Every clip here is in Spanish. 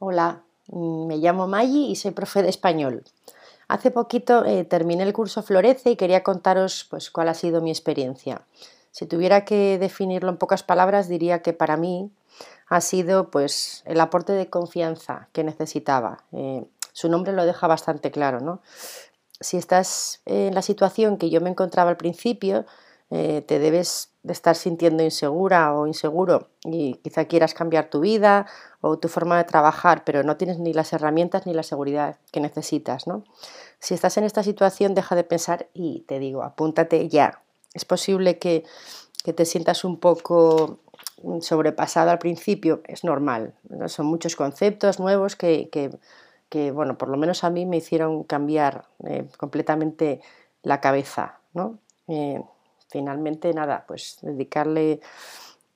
Hola, me llamo Maggi y soy profe de español. Hace poquito eh, terminé el curso Florece y quería contaros pues, cuál ha sido mi experiencia. Si tuviera que definirlo en pocas palabras, diría que para mí ha sido pues, el aporte de confianza que necesitaba. Eh, su nombre lo deja bastante claro. ¿no? Si estás en la situación que yo me encontraba al principio, eh, te debes de estar sintiendo insegura o inseguro y quizá quieras cambiar tu vida o tu forma de trabajar, pero no tienes ni las herramientas ni la seguridad que necesitas. ¿no? Si estás en esta situación, deja de pensar y te digo, apúntate ya. Es posible que, te sientas un poco sobrepasado al principio, es normal. Son muchos conceptos nuevos que, bueno, por lo menos a mí me hicieron cambiar eh, completamente la cabeza. ¿no? Eh, finalmente, nada, pues dedicarle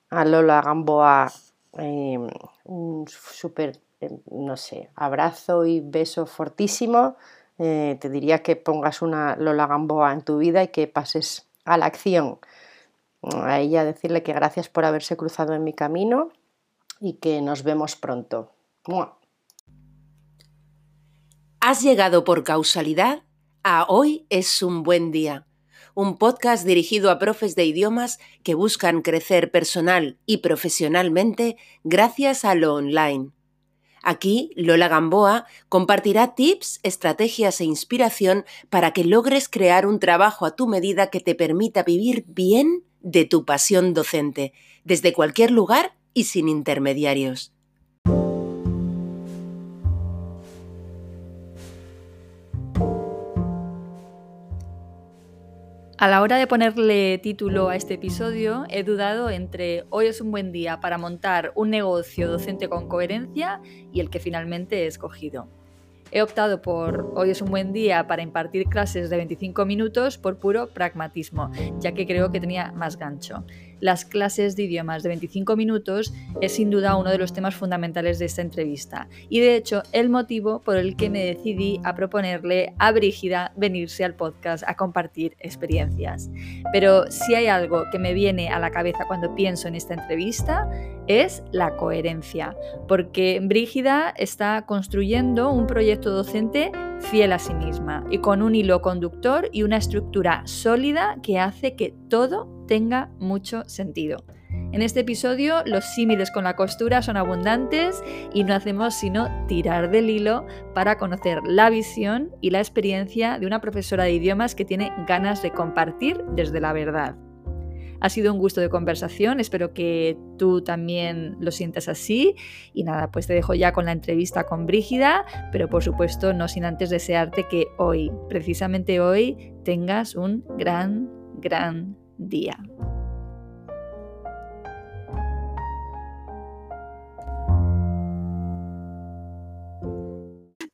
a Lola Gamboa eh, un súper, eh, no sé, abrazo y beso fortísimo. Eh, te diría que pongas una Lola Gamboa en tu vida y que pases a la acción. A ella decirle que gracias por haberse cruzado en mi camino y que nos vemos pronto. Has llegado por causalidad a Hoy es un buen día un podcast dirigido a profes de idiomas que buscan crecer personal y profesionalmente gracias a lo online. Aquí, Lola Gamboa compartirá tips, estrategias e inspiración para que logres crear un trabajo a tu medida que te permita vivir bien de tu pasión docente, desde cualquier lugar y sin intermediarios. A la hora de ponerle título a este episodio, he dudado entre hoy es un buen día para montar un negocio docente con coherencia y el que finalmente he escogido. He optado por hoy es un buen día para impartir clases de 25 minutos por puro pragmatismo, ya que creo que tenía más gancho. Las clases de idiomas de 25 minutos es sin duda uno de los temas fundamentales de esta entrevista y de hecho el motivo por el que me decidí a proponerle a Brígida venirse al podcast a compartir experiencias. Pero si hay algo que me viene a la cabeza cuando pienso en esta entrevista es la coherencia, porque Brígida está construyendo un proyecto docente fiel a sí misma y con un hilo conductor y una estructura sólida que hace que todo tenga mucho sentido. En este episodio los símiles con la costura son abundantes y no hacemos sino tirar del hilo para conocer la visión y la experiencia de una profesora de idiomas que tiene ganas de compartir desde la verdad. Ha sido un gusto de conversación, espero que tú también lo sientas así. Y nada, pues te dejo ya con la entrevista con Brígida, pero por supuesto no sin antes desearte que hoy, precisamente hoy, tengas un gran, gran día.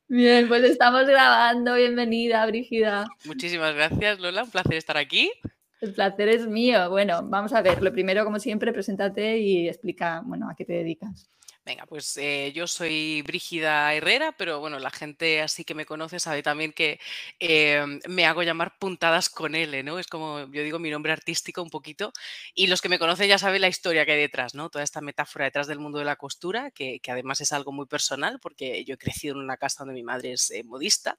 Bien, pues estamos grabando. Bienvenida, Brígida. Muchísimas gracias, Lola. Un placer estar aquí. El placer es mío. Bueno, vamos a ver. Lo primero, como siempre, preséntate y explica, bueno, a qué te dedicas. Venga, pues eh, yo soy Brígida Herrera, pero bueno, la gente así que me conoce sabe también que em, me hago llamar puntadas con L, ¿no? Es como yo digo mi nombre artístico un poquito. Y los que me conocen ya saben la historia que hay detrás, ¿no? Toda esta metáfora detrás del mundo de la costura, que, además es algo muy personal, porque yo he crecido en una casa donde mi madre es eh, modista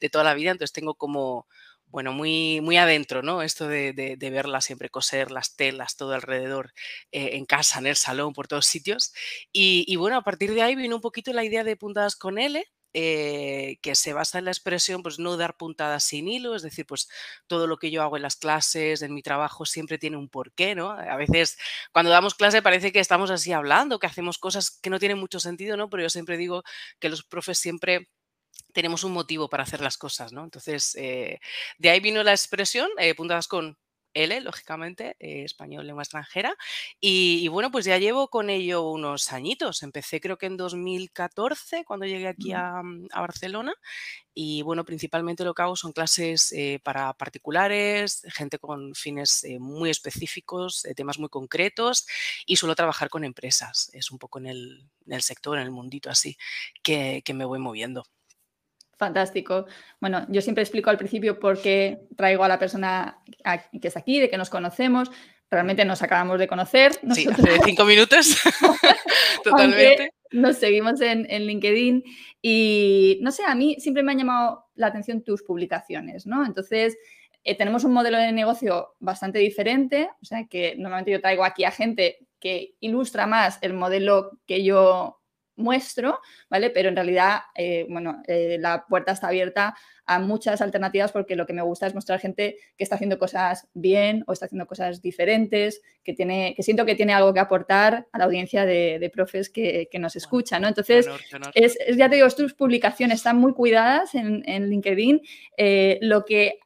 de toda la vida, entonces tengo como bueno, muy, muy adentro, ¿no? Esto de, de, verla siempre coser, las telas, todo alrededor, eh, en casa, en el salón, por todos sitios. Y, bueno, a partir de ahí vino un poquito la idea de puntadas con L, eh, que se basa en la expresión, pues no dar puntadas sin hilo, es decir, pues todo lo que yo hago en las clases, en mi trabajo, siempre tiene un porqué, ¿no? A veces cuando damos clase parece que estamos así hablando, que hacemos cosas que no tienen mucho sentido, ¿no? Pero yo siempre digo que los profes siempre tenemos un motivo para hacer las cosas, ¿no? Entonces, eh, de ahí vino la expresión, eh, puntadas con L, lógicamente, eh, español, lengua extranjera. Y, bueno, pues ya llevo con ello unos añitos. Empecé creo que en 2014, cuando llegué aquí a, mm, a Barcelona. Y bueno, principalmente lo que hago son clases para particulares, gente con fines muy específicos, temas muy concretos y suelo trabajar con empresas. Es un poco en el, sector, en el mundito así, que me voy moviendo. Fantástico. Bueno, yo siempre explico al principio por qué traigo a la persona que está aquí, de que nos conocemos. Realmente nos acabamos de conocer. Sí, hace cinco minutos. Totalmente. nos seguimos en, LinkedIn y no sé, a mí siempre me han llamado la atención tus publicaciones, ¿no? Entonces, eh, tenemos un modelo de negocio bastante diferente, o sea que normalmente yo traigo aquí a gente que ilustra más el modelo que yo muestro, ¿vale? Pero en realidad, eh, bueno, eh, la puerta está abierta a muchas alternativas porque lo que me gusta es mostrar gente que está haciendo cosas bien o está haciendo cosas diferentes, que, tiene, que siento que tiene algo que aportar a la audiencia de, profes que, nos escucha, ¿no? Entonces, Es, ya te digo, tus publicaciones están muy cuidadas en, LinkedIn. Eh, lo que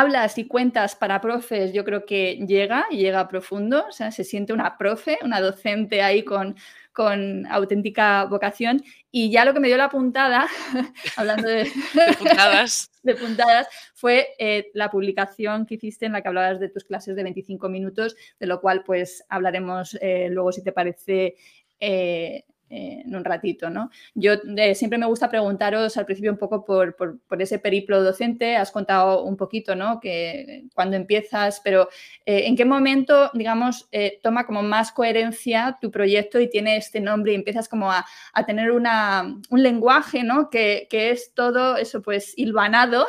hablas y cuentas para profes, yo creo que llega y llega profundo, o sea, se siente una profe, una docente ahí con, con auténtica vocación. Y ya lo que me dio la puntada, hablando de, puntadas. de puntadas, fue eh, la publicación que hiciste en la que hablabas de tus clases de 25 minutos, de lo cual pues hablaremos eh, luego si te parece eh, eh, en un ratito, ¿no? Yo eh, siempre me gusta preguntaros al principio un poco por, ese periplo docente, has contado un poquito, ¿no? Que cuando empiezas, pero eh, ¿en qué momento, digamos, toma como más coherencia tu proyecto y tiene este nombre y empiezas como a, tener una, un lenguaje, ¿no? Que, es todo eso, pues, hilvanado.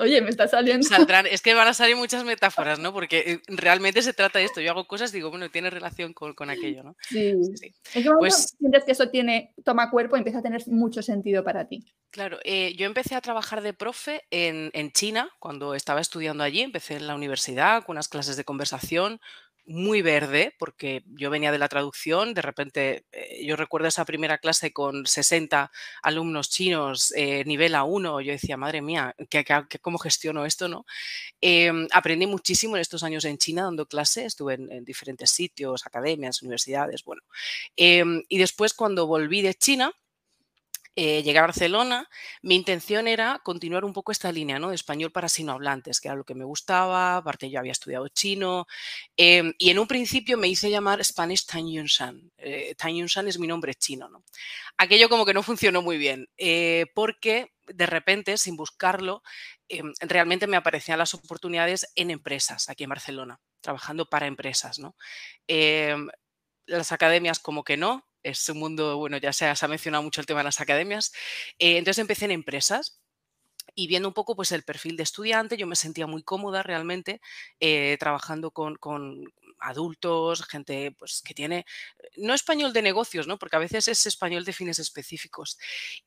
Oye, me está saliendo. Saldrán, es que van a salir muchas metáforas, ¿no? Porque realmente se trata de esto. Yo hago cosas, digo, bueno, tiene relación con, aquello, ¿no? Sí. sí, sí pues, sientes que eso tiene, toma cuerpo y empieza a tener mucho sentido para ti? Claro, eh, yo empecé a trabajar de profe en, China cuando estaba estudiando allí, empecé en la universidad con unas clases de conversación, muy verde, porque yo venía de la traducción, de repente eh, yo recuerdo esa primera clase con 60 alumnos chinos, eh, nivel A1, yo decía, madre mía, ¿qué, cómo gestiono esto? no? Em, aprendí muchísimo en estos años en China dando clase, estuve en, diferentes sitios, academias, universidades, bueno. Em, y después cuando volví de China, eh, llegué a Barcelona, mi intención era continuar un poco esta línea ¿no? de español para sinohablantes, que era lo que me gustaba, aparte yo había estudiado chino, em, y en un principio me hice llamar Spanish Tan Yun Shan. Eh, Tan Yun Shan es mi nombre chino. ¿no? Aquello como que no funcionó muy bien, eh, porque de repente, sin buscarlo, em, realmente me aparecían las oportunidades en empresas aquí en Barcelona, trabajando para empresas. ¿no? Em, las academias como que no, es un mundo, bueno, ya se ha, mencionado mucho el tema de las academias. Eh, entonces empecé en empresas y viendo un poco pues el perfil de estudiante, yo me sentía muy cómoda realmente eh, trabajando con, adultos, gente pues, que tiene, no español de negocios, ¿no? porque a veces es español de fines específicos.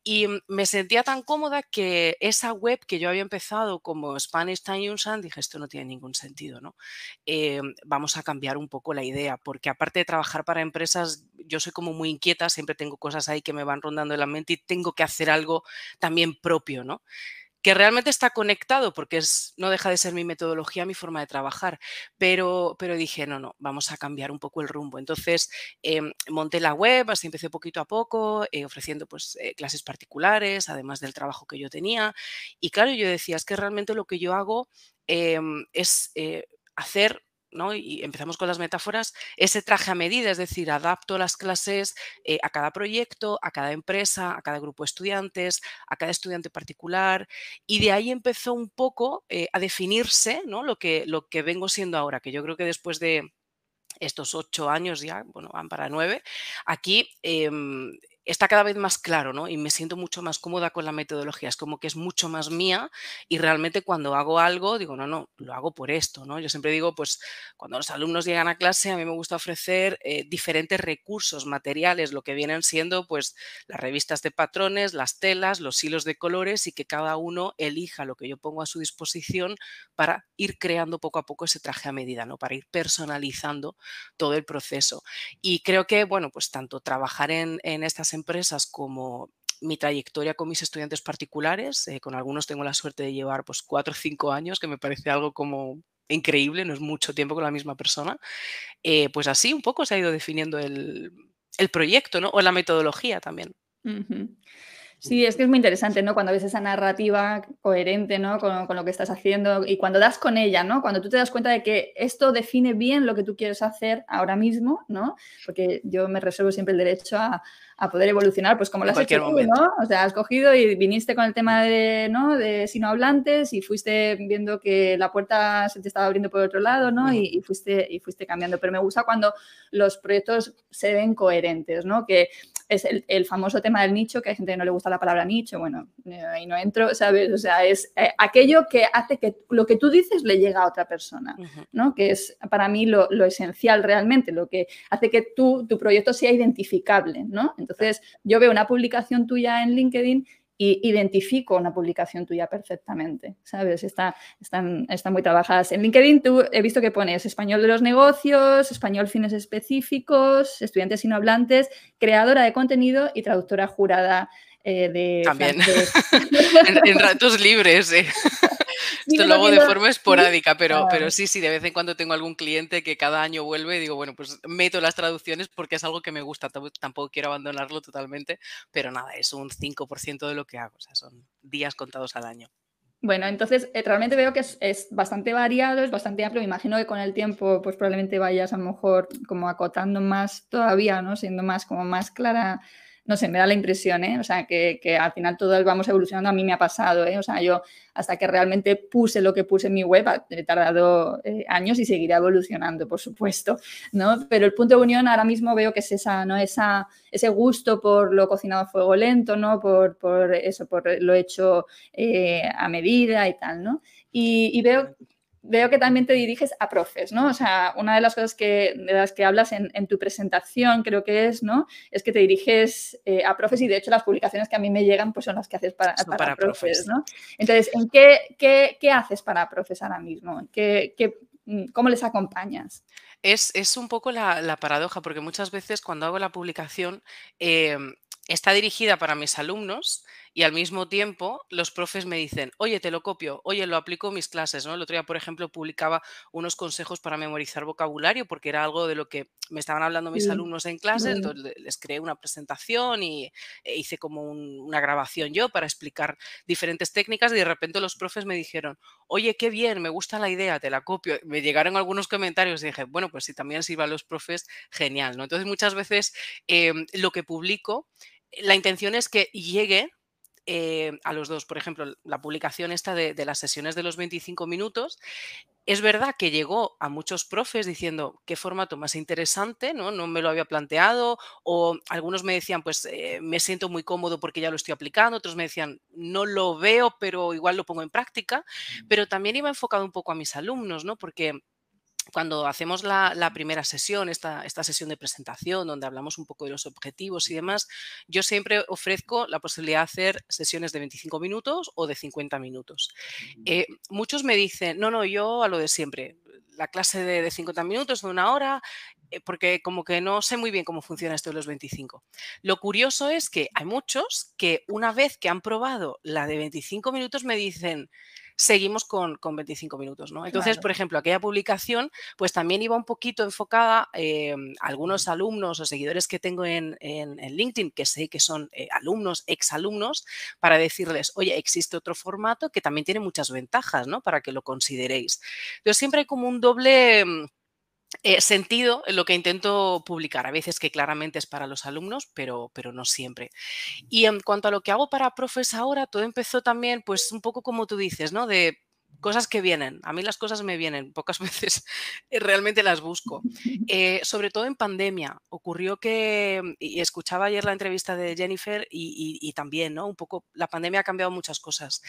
Y mm, me sentía tan cómoda que esa web que yo había empezado como Spanish Time Unsan, dije, esto no tiene ningún sentido, ¿no? Eh, vamos a cambiar un poco la idea, porque aparte de trabajar para empresas, yo soy como muy inquieta, siempre tengo cosas ahí que me van rondando en la mente y tengo que hacer algo también propio, ¿no? Que realmente está conectado porque es, no deja de ser mi metodología, mi forma de trabajar, pero, pero dije, no, no, vamos a cambiar un poco el rumbo. Entonces em, monté la web, así empecé poquito a poco, eh, ofreciendo pues eh, clases particulares, además del trabajo que yo tenía. Y claro, yo decía, es que realmente lo que yo hago em, es eh, hacer y empezamos con las metáforas, ese traje a medida, es decir, adapto las clases eh, a cada proyecto, a cada empresa, a cada grupo de estudiantes, a cada estudiante particular, y de ahí empezó un poco eh, a definirse ¿no? lo, que, lo que vengo siendo ahora, que yo creo que después de estos ocho años ya, bueno, van para nueve, aquí em, está cada vez más claro, ¿no? Y me siento mucho más cómoda con la metodología, es como que es mucho más mía y realmente cuando hago algo digo, no, no, lo hago por esto, ¿no? Yo siempre digo, pues cuando los alumnos llegan a clase a mí me gusta ofrecer eh, diferentes recursos materiales, lo que vienen siendo pues las revistas de patrones, las telas, los hilos de colores y que cada uno elija lo que yo pongo a su disposición para ir creando poco a poco ese traje a medida, ¿no? Para ir personalizando todo el proceso. Y creo que, bueno, pues tanto trabajar en, en estas empresas como mi trayectoria con mis estudiantes particulares, eh, con algunos tengo la suerte de llevar pues cuatro o cinco años, que me parece algo como increíble, no es mucho tiempo con la misma persona, eh, pues así un poco se ha ido definiendo el, proyecto, ¿no? O la metodología también. Sí, es que es muy interesante, ¿no? Cuando ves esa narrativa coherente, ¿no? Con, con, lo que estás haciendo y cuando das con ella, ¿no? Cuando tú te das cuenta de que esto define bien lo que tú quieres hacer ahora mismo, ¿no? Porque yo me reservo siempre el derecho a, a poder evolucionar, pues como lo has hecho tú, ¿no? O sea, has cogido y viniste con el tema de, ¿no? de sinohablantes y fuiste viendo que la puerta se te estaba abriendo por otro lado, ¿no? Y, fuiste, y fuiste cambiando. Pero me gusta cuando los proyectos se ven coherentes, ¿no? Que es el, famoso tema del nicho, que hay gente que no le gusta la palabra nicho, bueno, ahí no entro, ¿sabes? O sea, es eh, aquello que hace que lo que tú dices le llega a otra persona, ¿no? Que es para mí lo, esencial realmente, lo que hace que tú, tu proyecto sea identificable, ¿no? Entonces, yo veo una publicación tuya en LinkedIn y identifico una publicación tuya perfectamente, ¿sabes? Está, están, están muy trabajadas. En LinkedIn tú he visto que pones español de los negocios, español fines específicos, estudiantes hablantes, creadora de contenido y traductora jurada eh, de... También, en, ratos libres. Eh. Esto lo hago de forma esporádica, pero, pero sí, sí, de vez en cuando tengo algún cliente que cada año vuelve y digo, bueno, pues meto las traducciones porque es algo que me gusta, tampoco quiero abandonarlo totalmente, pero nada, es un 5% de lo que hago, o sea, son días contados al año. Bueno, entonces eh, realmente veo que es, bastante variado, es bastante amplio. Me imagino que con el tiempo, pues probablemente vayas a lo mejor como acotando más todavía, ¿no? Siendo más como más clara no sé, me da la impresión, ¿eh? O sea, que, al final todos vamos evolucionando, a mí me ha pasado, ¿eh? O sea, yo hasta que realmente puse lo que puse en mi web, he tardado eh, años y seguiré evolucionando, por supuesto, ¿no? Pero el punto de unión ahora mismo veo que es esa, ¿no? Esa, ese gusto por lo cocinado a fuego lento, ¿no? Por, por eso, por lo hecho eh, a medida y tal, ¿no? Y veo veo que también te diriges a profes, ¿no? O sea, una de las cosas que, de las que hablas en, tu presentación, creo que es, ¿no? Es que te diriges eh, a profes y de hecho las publicaciones que a mí me llegan pues son las que haces para, para, profes, ¿no? Entonces, ¿en qué, qué, haces para profes ahora mismo? ¿Qué, mm, cómo les acompañas? Es, es un poco la, paradoja, porque muchas veces cuando hago la publicación em, está dirigida para mis alumnos y al mismo tiempo los profes me dicen, oye, te lo copio, oye, lo aplico en mis clases, ¿no? El otro día, por ejemplo, publicaba unos consejos para memorizar vocabulario porque era algo de lo que me estaban hablando mis alumnos en clase, entonces les creé una presentación y e hice como una grabación yo para explicar diferentes técnicas y de repente los profes me dijeron, oye, qué bien, me gusta la idea, te la copio. Me llegaron algunos comentarios y dije, bueno, pues si también sirva a los profes, genial, ¿no? Entonces muchas veces em, lo que publico la intención es que llegue eh, a los dos. Por ejemplo, la publicación esta de, las sesiones de los 25 minutos, es verdad que llegó a muchos profes diciendo qué formato más interesante, ¿no? No me lo había planteado, o algunos me decían, pues eh, me siento muy cómodo porque ya lo estoy aplicando, otros me decían, no lo veo, pero igual lo pongo en práctica, pero también iba enfocado un poco a mis alumnos, ¿no? Porque cuando hacemos la, primera sesión, esta, esta, sesión de presentación, donde hablamos un poco de los objetivos y demás, yo siempre ofrezco la posibilidad de hacer sesiones de 25 minutos o de 50 minutos. Eh, muchos me dicen, no, no, yo a lo de siempre, la clase de, 50 minutos, de una hora, eh, porque como que no sé muy bien cómo funciona esto de los 25. Lo curioso es que hay muchos que una vez que han probado la de 25 minutos me dicen, seguimos con, 25 minutos, ¿no? Entonces, por ejemplo, aquella publicación, pues también iba un poquito enfocada a algunos alumnos o seguidores que tengo en, LinkedIn, que sé que son eh, alumnos, exalumnos, para decirles, oye, existe otro formato que también tiene muchas ventajas, ¿no? Para que lo consideréis. Entonces, siempre hay como un doble em, eh, sentido en lo que intento publicar. A veces que claramente es para los alumnos, pero, pero no siempre. Y en cuanto a lo que hago para profes ahora, todo empezó también, pues un poco como tú dices, ¿no? De cosas que vienen. A mí las cosas me vienen, pocas veces realmente las busco. Eh, sobre todo en pandemia. Ocurrió que, y escuchaba ayer la entrevista de Jennifer y, también, ¿no? Un poco, la pandemia ha cambiado muchas cosas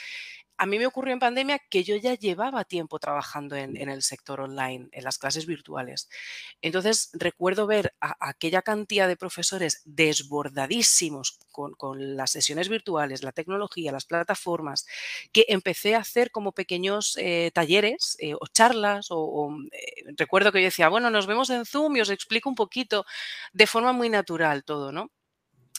a mí me ocurrió en pandemia que yo ya llevaba tiempo trabajando en, el sector online, en las clases virtuales. Entonces recuerdo ver a, aquella cantidad de profesores desbordadísimos con, las sesiones virtuales, la tecnología, las plataformas, que empecé a hacer como pequeños eh, talleres eh, o charlas. O, eh, recuerdo que yo decía, bueno, nos vemos en Zoom y os explico un poquito de forma muy natural todo, ¿no?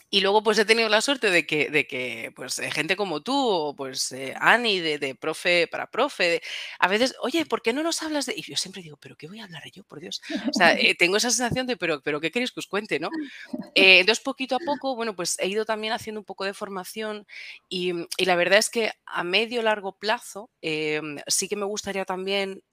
Y luego pues he tenido la suerte de que, de que pues eh, gente como tú o pues eh, Ani de, profe para profe, a veces, oye, ¿por qué no nos hablas de...? Y yo siempre digo, ¿pero qué voy a hablar yo, por Dios? O sea, eh, tengo esa sensación de, ¿pero, pero qué queréis que os cuente, no? entonces, poquito a poco, bueno, pues he ido también haciendo un poco de formación y, y la verdad es que a medio largo plazo em, sí que me gustaría también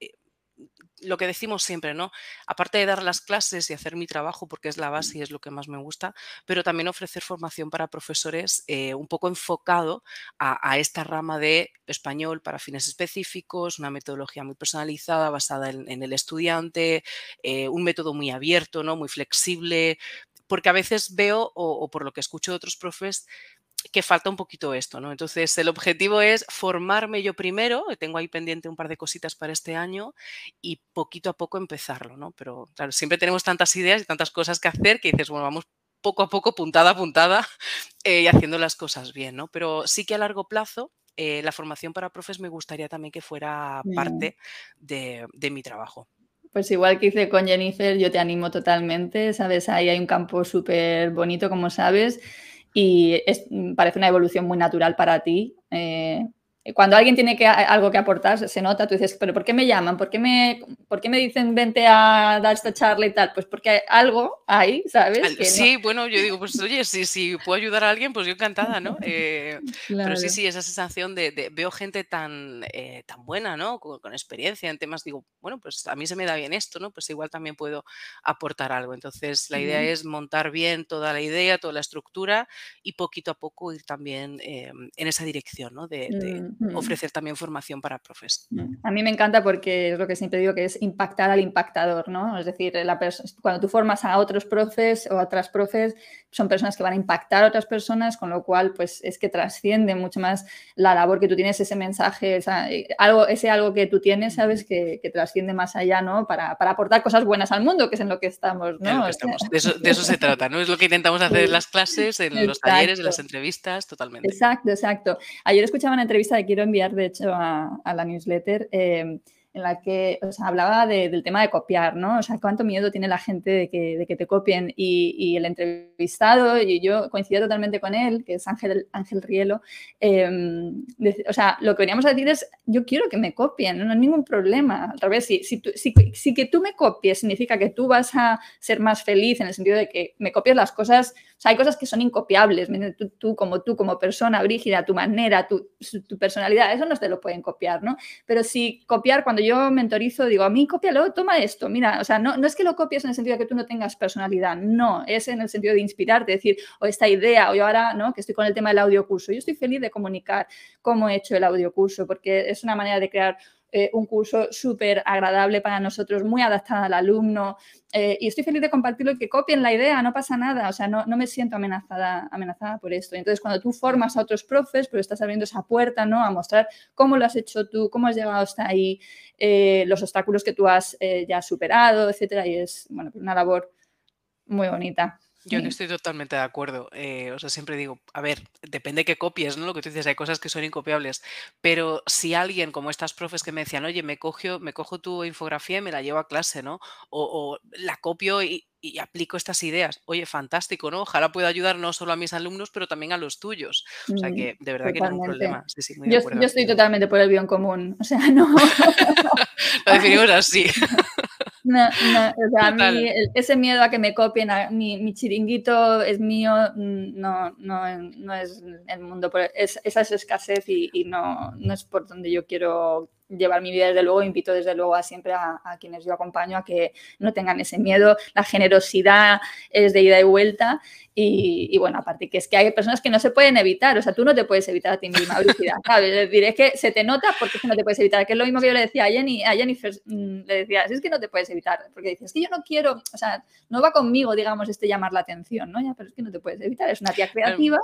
lo que decimos siempre, ¿no? Aparte de dar las clases y hacer mi trabajo, porque es la base y es lo que más me gusta, pero también ofrecer formación para profesores eh, un poco enfocado a, esta rama de español para fines específicos, una metodología muy personalizada, basada en, el estudiante, eh, un método muy abierto, ¿no? Muy flexible, porque a veces veo, o, por lo que escucho de otros profes, que falta un poquito esto, ¿no? Entonces, el objetivo es formarme yo primero, tengo ahí pendiente un par de cositas para este año y poquito a poco empezarlo, ¿no? Pero claro, siempre tenemos tantas ideas y tantas cosas que hacer que dices, bueno, vamos poco a poco, puntada a puntada eh, y haciendo las cosas bien, ¿no? Pero sí que a largo plazo eh, la formación para profes me gustaría también que fuera parte de, mi trabajo. Pues igual que hice con Jennifer, yo te animo totalmente, ¿sabes? Ahí hay un campo súper bonito, como sabes, y parece una evolución muy natural para ti. Eh, cuando alguien tiene que, algo que aportar, se nota, tú dices, pero ¿por qué me llaman? ¿Por qué me, ¿por qué me dicen vente a dar esta charla y tal? Pues porque algo hay, ¿sabes? sí, bueno, yo digo, pues oye, si, si puedo ayudar a alguien, pues yo encantada, ¿no? Eh, pero sí, sí, esa sensación de, veo gente tan, eh, tan buena, ¿no? Con, experiencia en temas, digo, bueno, pues a mí se me da bien esto, ¿no? Pues igual también puedo aportar algo. Entonces, la idea es montar bien toda la idea, toda la estructura y poquito a poco ir también eh, en esa dirección, ¿no? de mm ofrecer también formación para profes. A mí me encanta porque es lo que siempre digo que es impactar al impactador, ¿no? Es decir, la cuando tú formas a otros profes o a otras profes, son personas que van a impactar a otras personas, con lo cual, pues es que trasciende mucho más la labor que tú tienes, ese mensaje, eh, algo, ese algo que tú tienes, ¿sabes? Que, trasciende más allá, ¿no? Para, aportar cosas buenas al mundo, que es en lo que estamos, ¿no? De, eso, se trata, ¿no? Es lo que intentamos hacer en las clases, en los talleres, en las entrevistas, totalmente. Exacto, exacto. Ayer escuchaba una entrevista quiero enviar, de hecho, a, la newsletter. Eh, en la que hablaba del tema de copiar, ¿no? O sea, cuánto miedo tiene la gente de que, te copien. Y, el entrevistado, y yo coincido totalmente con él, que es Ángel, Ángel Rielo, em, o sea, lo que veníamos a decir es, yo quiero que me copien, no hay ningún problema. Al revés, si, si, si, que tú me copies significa que tú vas a ser más feliz en el sentido de que me copies las cosas, o hay cosas que son incopiables, tú, como tú, como persona, Brígida, tu manera, tu, tu personalidad, eso no te lo pueden copiar, ¿no? Pero si copiar cuando yo mentorizo, digo, a mí cópialo, toma esto, mira, o sea, no, no es que lo copies en el sentido de que tú no tengas personalidad, no, es en el sentido de inspirarte, decir, o esta idea, o yo ahora, ¿no? Que estoy con el tema del audiocurso, yo estoy feliz de comunicar cómo he hecho el audiocurso, porque es una manera de crear eh, un curso súper agradable para nosotros, muy adaptado al alumno. Eh, y estoy feliz de compartirlo y que copien la idea, no pasa nada, o sea, no, me siento amenazada, amenazada por esto. Entonces, cuando tú formas a otros profes, pues estás abriendo esa puerta, ¿no? A mostrar cómo lo has hecho tú, cómo has llegado hasta ahí, eh, los obstáculos que tú has ya superado, etcétera. Y es, bueno, pues una labor muy bonita. Yo estoy totalmente de acuerdo. Eh, o sea, siempre digo, a ver, depende que copies, ¿no? Lo que tú dices, hay cosas que son incopiables. Pero si alguien, como estas profes que me decían, oye, me, cojo, me cojo tu infografía y me la llevo a clase, ¿no? O, la copio y, aplico estas ideas. Oye, fantástico, ¿no? Ojalá pueda ayudar no solo a mis alumnos, pero también a los tuyos. O sea que de verdad que no hay problema. yo, yo estoy totalmente por el bien común. O sea, no. Lo definimos así. No, no, o sea, a mí ese miedo a que me copien, mi, chiringuito es mío, mm, no, no, no es el mundo, es, esa es escasez y, y, no, no es por donde yo quiero llevar mi vida desde luego, invito desde luego a siempre a, quienes yo acompaño a que no tengan ese miedo, la generosidad es de ida y vuelta y, bueno, aparte que es que hay personas que no se pueden evitar, o sea, tú no te puedes evitar a ti misma, ¿sabes? Es decir, es que se te nota porque es que no te puedes evitar, que es lo mismo que yo le decía a Jenny, a Jennifer, mm, le decía, es que no te puedes evitar, porque dices, es que yo no quiero, o sea, no va conmigo, digamos, este llamar la atención, ¿no? Ya, pero es que no te puedes evitar, es una tía creativa.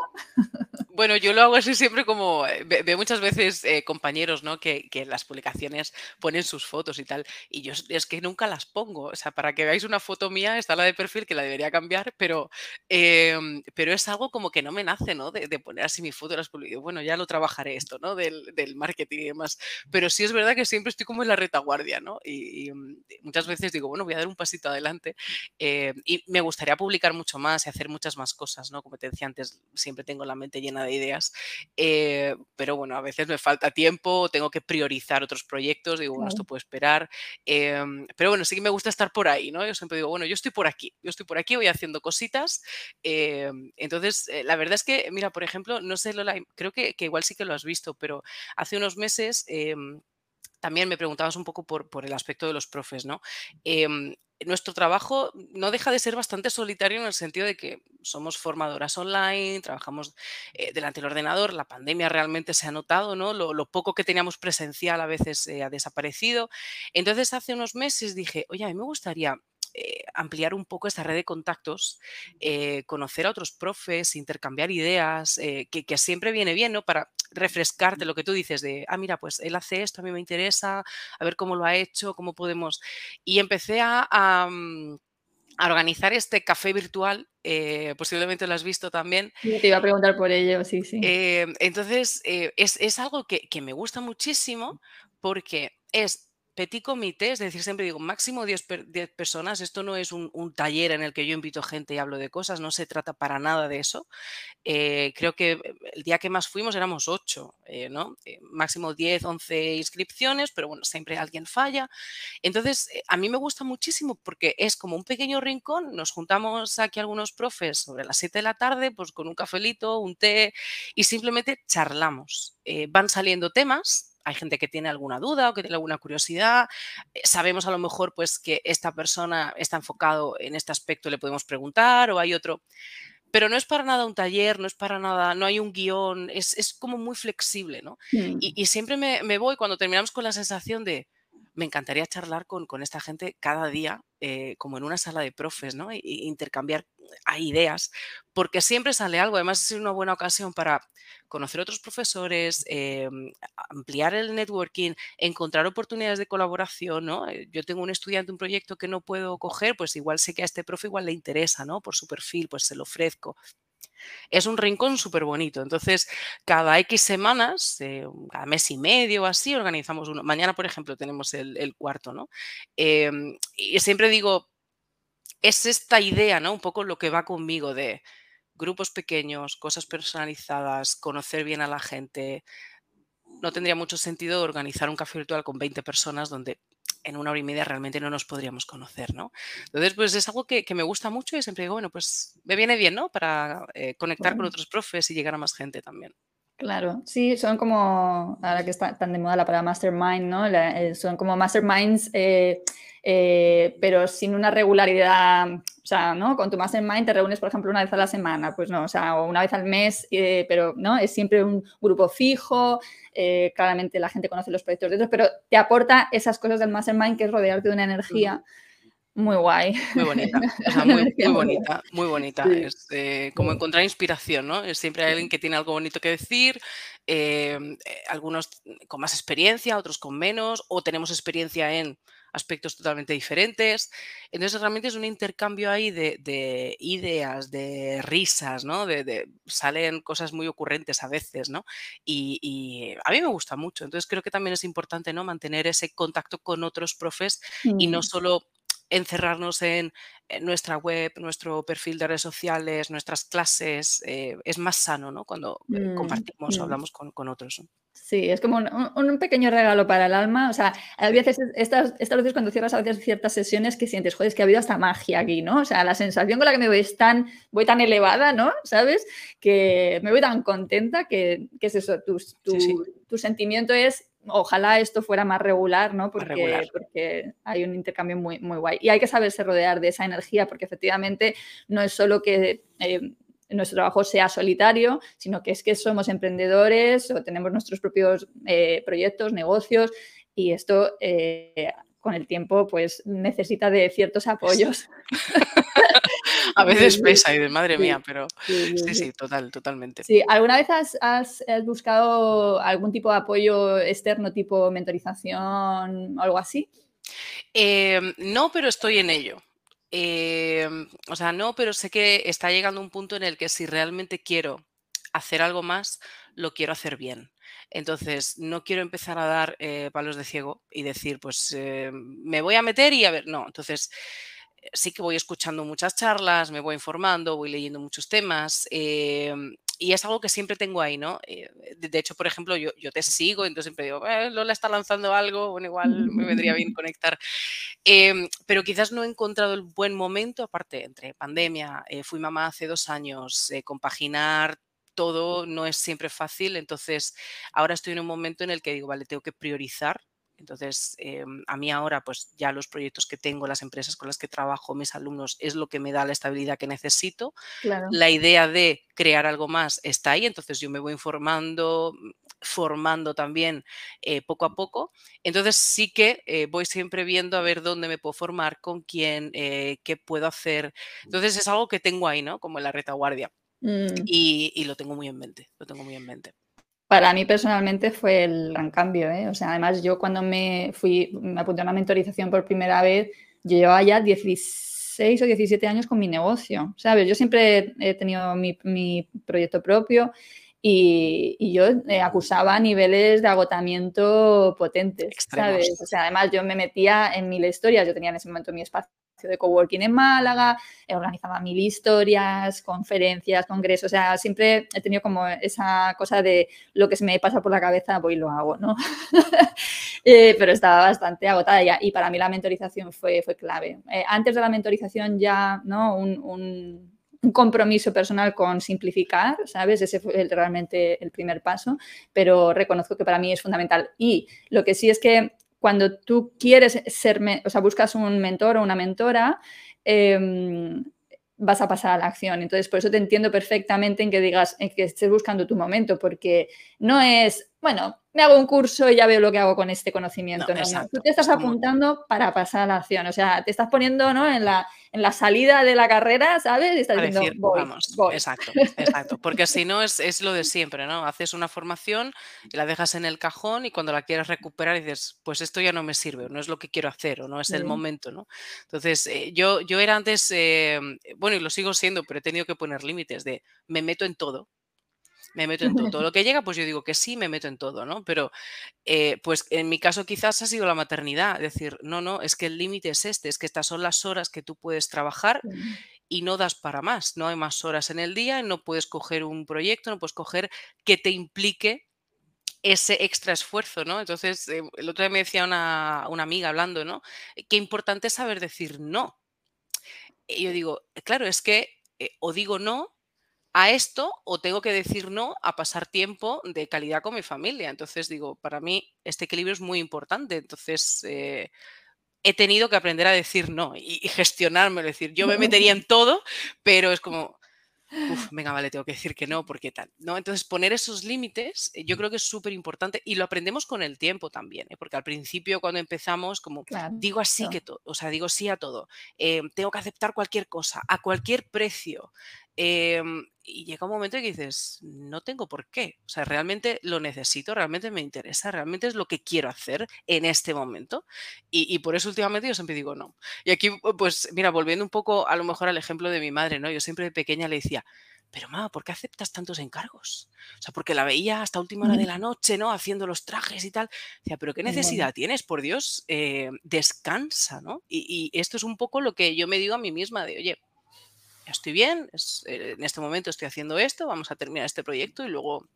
Bueno, yo lo hago así siempre como, eh, veo muchas veces eh, compañeros, ¿no? Que, que las publicaciones ponen sus fotos y tal. Y yo es que nunca las pongo. O sea, para que veáis una foto mía, está la de perfil que la debería cambiar, pero, em, pero es algo como que no me nace, ¿no? De, poner así mi foto. Las bueno, ya lo trabajaré esto, ¿no? Del, del, marketing y demás. Pero sí es verdad que siempre estoy como en la retaguardia, ¿no? Y, mm, muchas veces digo, bueno, voy a dar un pasito adelante. Eh, y me gustaría publicar mucho más y hacer muchas más cosas, ¿no? Como te decía antes, siempre tengo la mente llena de ideas. Eh, pero bueno, a veces me falta tiempo, tengo que priorizar otros proyectos, digo, bueno, esto puede esperar. Em, pero bueno, sí que me gusta estar por ahí, ¿no? Yo siempre digo, bueno, yo estoy por aquí, yo estoy por aquí, voy haciendo cositas. Em, entonces, eh, la verdad es que, mira, por ejemplo, no sé, Lola, creo que, que, igual sí que lo has visto, pero hace unos meses em, también me preguntabas un poco por, el aspecto de los profes, ¿no? nuestro trabajo no deja de ser bastante solitario en el sentido de que somos formadoras online, trabajamos eh, delante del ordenador, la pandemia realmente se ha notado, ¿no? Lo, poco que teníamos presencial a veces ha desaparecido. Entonces hace unos meses dije, oye, a mí me gustaría eh, ampliar un poco esta red de contactos, eh, conocer a otros profes, intercambiar ideas, que, que, siempre viene bien, ¿no? Para refrescarte lo que tú dices de, ah, mira, pues él hace esto, a mí me interesa, a ver cómo lo ha hecho, cómo podemos. Y empecé a, mm, organizar este café virtual, eh, posiblemente lo has visto también. te iba a preguntar por ello, sí, sí. Eh, entonces, eh, es, algo que, que, me gusta muchísimo porque es petit comité, es decir, siempre digo máximo 10, personas, esto no es un, taller en el que yo invito gente y hablo de cosas, no se trata para nada de eso. Eh, creo que eh, el día que más fuimos éramos 8, eh, ¿no? máximo 10, 11 inscripciones, pero bueno, siempre alguien falla. Entonces, a mí me gusta muchísimo porque es como un pequeño rincón, nos juntamos aquí algunos profes sobre las 7 de la tarde, pues con un cafelito, un té y simplemente charlamos. van saliendo temas hay gente que tiene alguna duda o que tiene alguna curiosidad. Eh, sabemos a lo mejor pues que esta persona está enfocado en este aspecto, le podemos preguntar o hay otro. Pero no es para nada un taller, no es para nada, no hay un guion, es, como muy flexible, ¿no? Mm. Y, siempre me, me voy cuando terminamos con la sensación de, me encantaría charlar con, esta gente cada día, eh, como en una sala de profes, ¿no? E, intercambiar ideas, porque siempre sale algo. Además, es una buena ocasión para conocer otros profesores, eh, ampliar el networking, encontrar oportunidades de colaboración, ¿no? Eh, yo tengo un estudiante, un proyecto que no puedo coger, pues igual sé que a este profe igual le interesa, ¿no? Por su perfil, pues se lo ofrezco. Es un rincón súper bonito. Entonces, cada X semanas, eh, cada mes y medio o así, organizamos uno. Mañana, por ejemplo, tenemos el, cuarto, ¿no? Em, y siempre digo, es esta idea, ¿no? Un poco lo que va conmigo de grupos pequeños, cosas personalizadas, conocer bien a la gente. No tendría mucho sentido organizar un café virtual con 20 personas donde en una hora y media realmente no nos podríamos conocer, ¿no? Entonces, pues es algo que, me gusta mucho y siempre digo, bueno, pues me viene bien, ¿no? Para eh, conectar con otros profes y llegar a más gente también. Claro, sí, son como, ahora que está tan de moda la palabra mastermind, ¿no? Eh, son como masterminds, eh, pero sin una regularidad, o sea, ¿no? Con tu mastermind te reúnes, por ejemplo, una vez a la semana, pues no, o sea, o una vez al mes, pero, ¿no? Es siempre un grupo fijo, eh, claramente la gente conoce los proyectos de otros, pero te aporta esas cosas del mastermind que es rodearte de una energía. Muy guay. Muy bonita, muy, bonita, muy bonita. Es eh, como encontrar inspiración, ¿no? Es siempre hay alguien que tiene algo bonito que decir, em, eh, algunos con más experiencia, otros con menos, o tenemos experiencia en aspectos totalmente diferentes. Entonces realmente es un intercambio ahí de, ideas, de risas, ¿no? De, salen cosas muy ocurrentes a veces, ¿no? Y, a mí me gusta mucho. Entonces creo que también es importante, ¿no? Mantener ese contacto con otros profes y no solo encerrarnos en, nuestra web, nuestro perfil de redes sociales, nuestras clases. Eh, es más sano, ¿no? Cuando eh, mm, compartimos o mm. hablamos con, con otros. Sí, es como un, pequeño regalo para el alma. O sea, a veces estas, estas veces cuando cierras a veces ciertas sesiones que sientes, joder, es que ha habido hasta magia aquí, ¿no? O sea, la sensación con la que me voy es tan, voy tan elevada, ¿no? ¿Sabes? Que me voy tan contenta que, es eso, tu, tu, sentimiento es, ojalá esto fuera más regular, ¿no? Porque, porque hay un intercambio muy, muy guay. Y hay que saberse rodear de esa energía, porque efectivamente no es solo que... Eh, nuestro trabajo sea solitario, sino que es que somos emprendedores o tenemos nuestros propios eh, proyectos, negocios y esto eh, con el tiempo pues necesita de ciertos apoyos. A veces pesa y de madre mía, pero sí, sí, total, totalmente. Sí, ¿alguna vez has, buscado algún tipo de apoyo externo, tipo mentorización o algo así? Em, no, pero estoy en ello. Em, o sea, no, pero sé que está llegando un punto en el que si realmente quiero hacer algo más, lo quiero hacer bien. Entonces, no quiero empezar a dar eh, palos de ciego y decir, pues eh, me voy a meter y a ver, no. Entonces, sí que voy escuchando muchas charlas, me voy informando, voy leyendo muchos temas. Em, y es algo que siempre tengo ahí, ¿no? Eh, de hecho, por ejemplo, yo, te sigo, entonces siempre digo, eh, Lola está lanzando algo, bueno, igual me vendría bien conectar. Em, pero quizás no he encontrado el buen momento, aparte, entre pandemia, eh, fui mamá hace dos años, compaginar todo no es siempre fácil, entonces ahora estoy en un momento en el que digo, vale, tengo que priorizar entonces, em, a mí ahora, pues ya los proyectos que tengo, las empresas con las que trabajo, mis alumnos, es lo que me da la estabilidad que necesito. La idea de crear algo más está ahí, entonces yo me voy informando, formando también eh, poco a poco. Entonces sí que eh, voy siempre viendo a ver dónde me puedo formar, con quién, eh, qué puedo hacer. Entonces es algo que tengo ahí, ¿no? Como en la retaguardia. Mm. Y, y, lo tengo muy en mente, lo tengo muy en mente. Para mí personalmente fue el gran cambio, ¿eh? O sea, además yo cuando me fui, me apunté a una mentorización por primera vez, yo llevaba ya 16 o 17 años con mi negocio, ¿sabes? Yo siempre he tenido mi, mi proyecto propio y, yo eh, acusaba niveles de agotamiento potentes, ¿sabes? O sea, además yo me metía en mil historias, yo tenía en ese momento mi espacio de coworking en Málaga, organizaba mil historias, conferencias, congresos, o sea, siempre he tenido como esa cosa de lo que se me pasa por la cabeza, voy y lo hago, ¿no? Eh, pero estaba bastante agotada ya y para mí la mentorización fue, fue clave. Eh, antes de la mentorización ya, ¿no? un un compromiso personal con simplificar, ¿sabes? Ese fue realmente el primer paso, pero reconozco que para mí es fundamental. Y lo que sí es que cuando tú quieres ser, o sea, buscas un mentor o una mentora, em, vas a pasar a la acción. Entonces, por eso te entiendo perfectamente en que digas, en que estés buscando tu momento, porque no es, bueno, me hago un curso y ya veo lo que hago con este conocimiento. No, Tú te estás apuntando para pasar a la acción, o sea, te estás poniendo ¿no? en, la, en la salida de la carrera, ¿sabes? Y estás diciendo, vamos, Exacto, exacto. Porque si no es, es, lo de siempre, ¿no? Haces una formación y la dejas en el cajón y cuando la quieres recuperar dices, pues esto ya no me sirve, no es lo que quiero hacer o no es el momento, ¿no? Entonces, eh, yo, yo era antes, eh, bueno, y lo sigo siendo, pero he tenido que poner límites de me meto en todo me meto en todo. Todo lo que llega, pues yo digo que sí, me meto en todo, ¿no? Pero, eh, pues en mi caso quizás ha sido la maternidad, decir, no, no, es que el límite es este, es que estas son las horas que tú puedes trabajar y no das para más, no hay más horas en el día, no puedes coger un proyecto, no puedes coger que te implique ese extra esfuerzo, ¿no? Entonces, eh, el otro día me decía una, una amiga hablando, ¿no? Qué importante es saber decir no. Y yo digo, claro, es que eh, o digo no a esto o tengo que decir no a pasar tiempo de calidad con mi familia. Entonces digo, para mí este equilibrio es muy importante. Entonces eh, he tenido que aprender a decir no y, gestionarme. Es decir, yo me metería en todo, pero es como, venga, vale, tengo que decir que no, porque tal. ¿no? Entonces poner esos límites eh, yo creo que es súper importante y lo aprendemos con el tiempo también, ¿eh? porque al principio cuando empezamos, como digo así que todo, o sea, digo sí a todo, tengo que aceptar cualquier cosa, a cualquier precio. Em, y llega un momento en que dices, no tengo por qué. O sea, realmente lo necesito, realmente me interesa, realmente es lo que quiero hacer en este momento. Y, por eso últimamente yo siempre digo no. Y aquí, pues, mira, volviendo un poco a lo mejor al ejemplo de mi madre, ¿no? Yo siempre de pequeña le decía, pero mamá, ¿por qué aceptas tantos encargos? O sea, porque la veía hasta última hora de la noche, ¿no? Haciendo los trajes y tal. Decía, pero ¿qué necesidad tienes? Por Dios, eh, descansa, ¿no? Y, y esto es un poco lo que yo me digo a mí misma de, oye, estoy bien, eh, en este momento estoy haciendo esto, vamos a terminar este proyecto y luego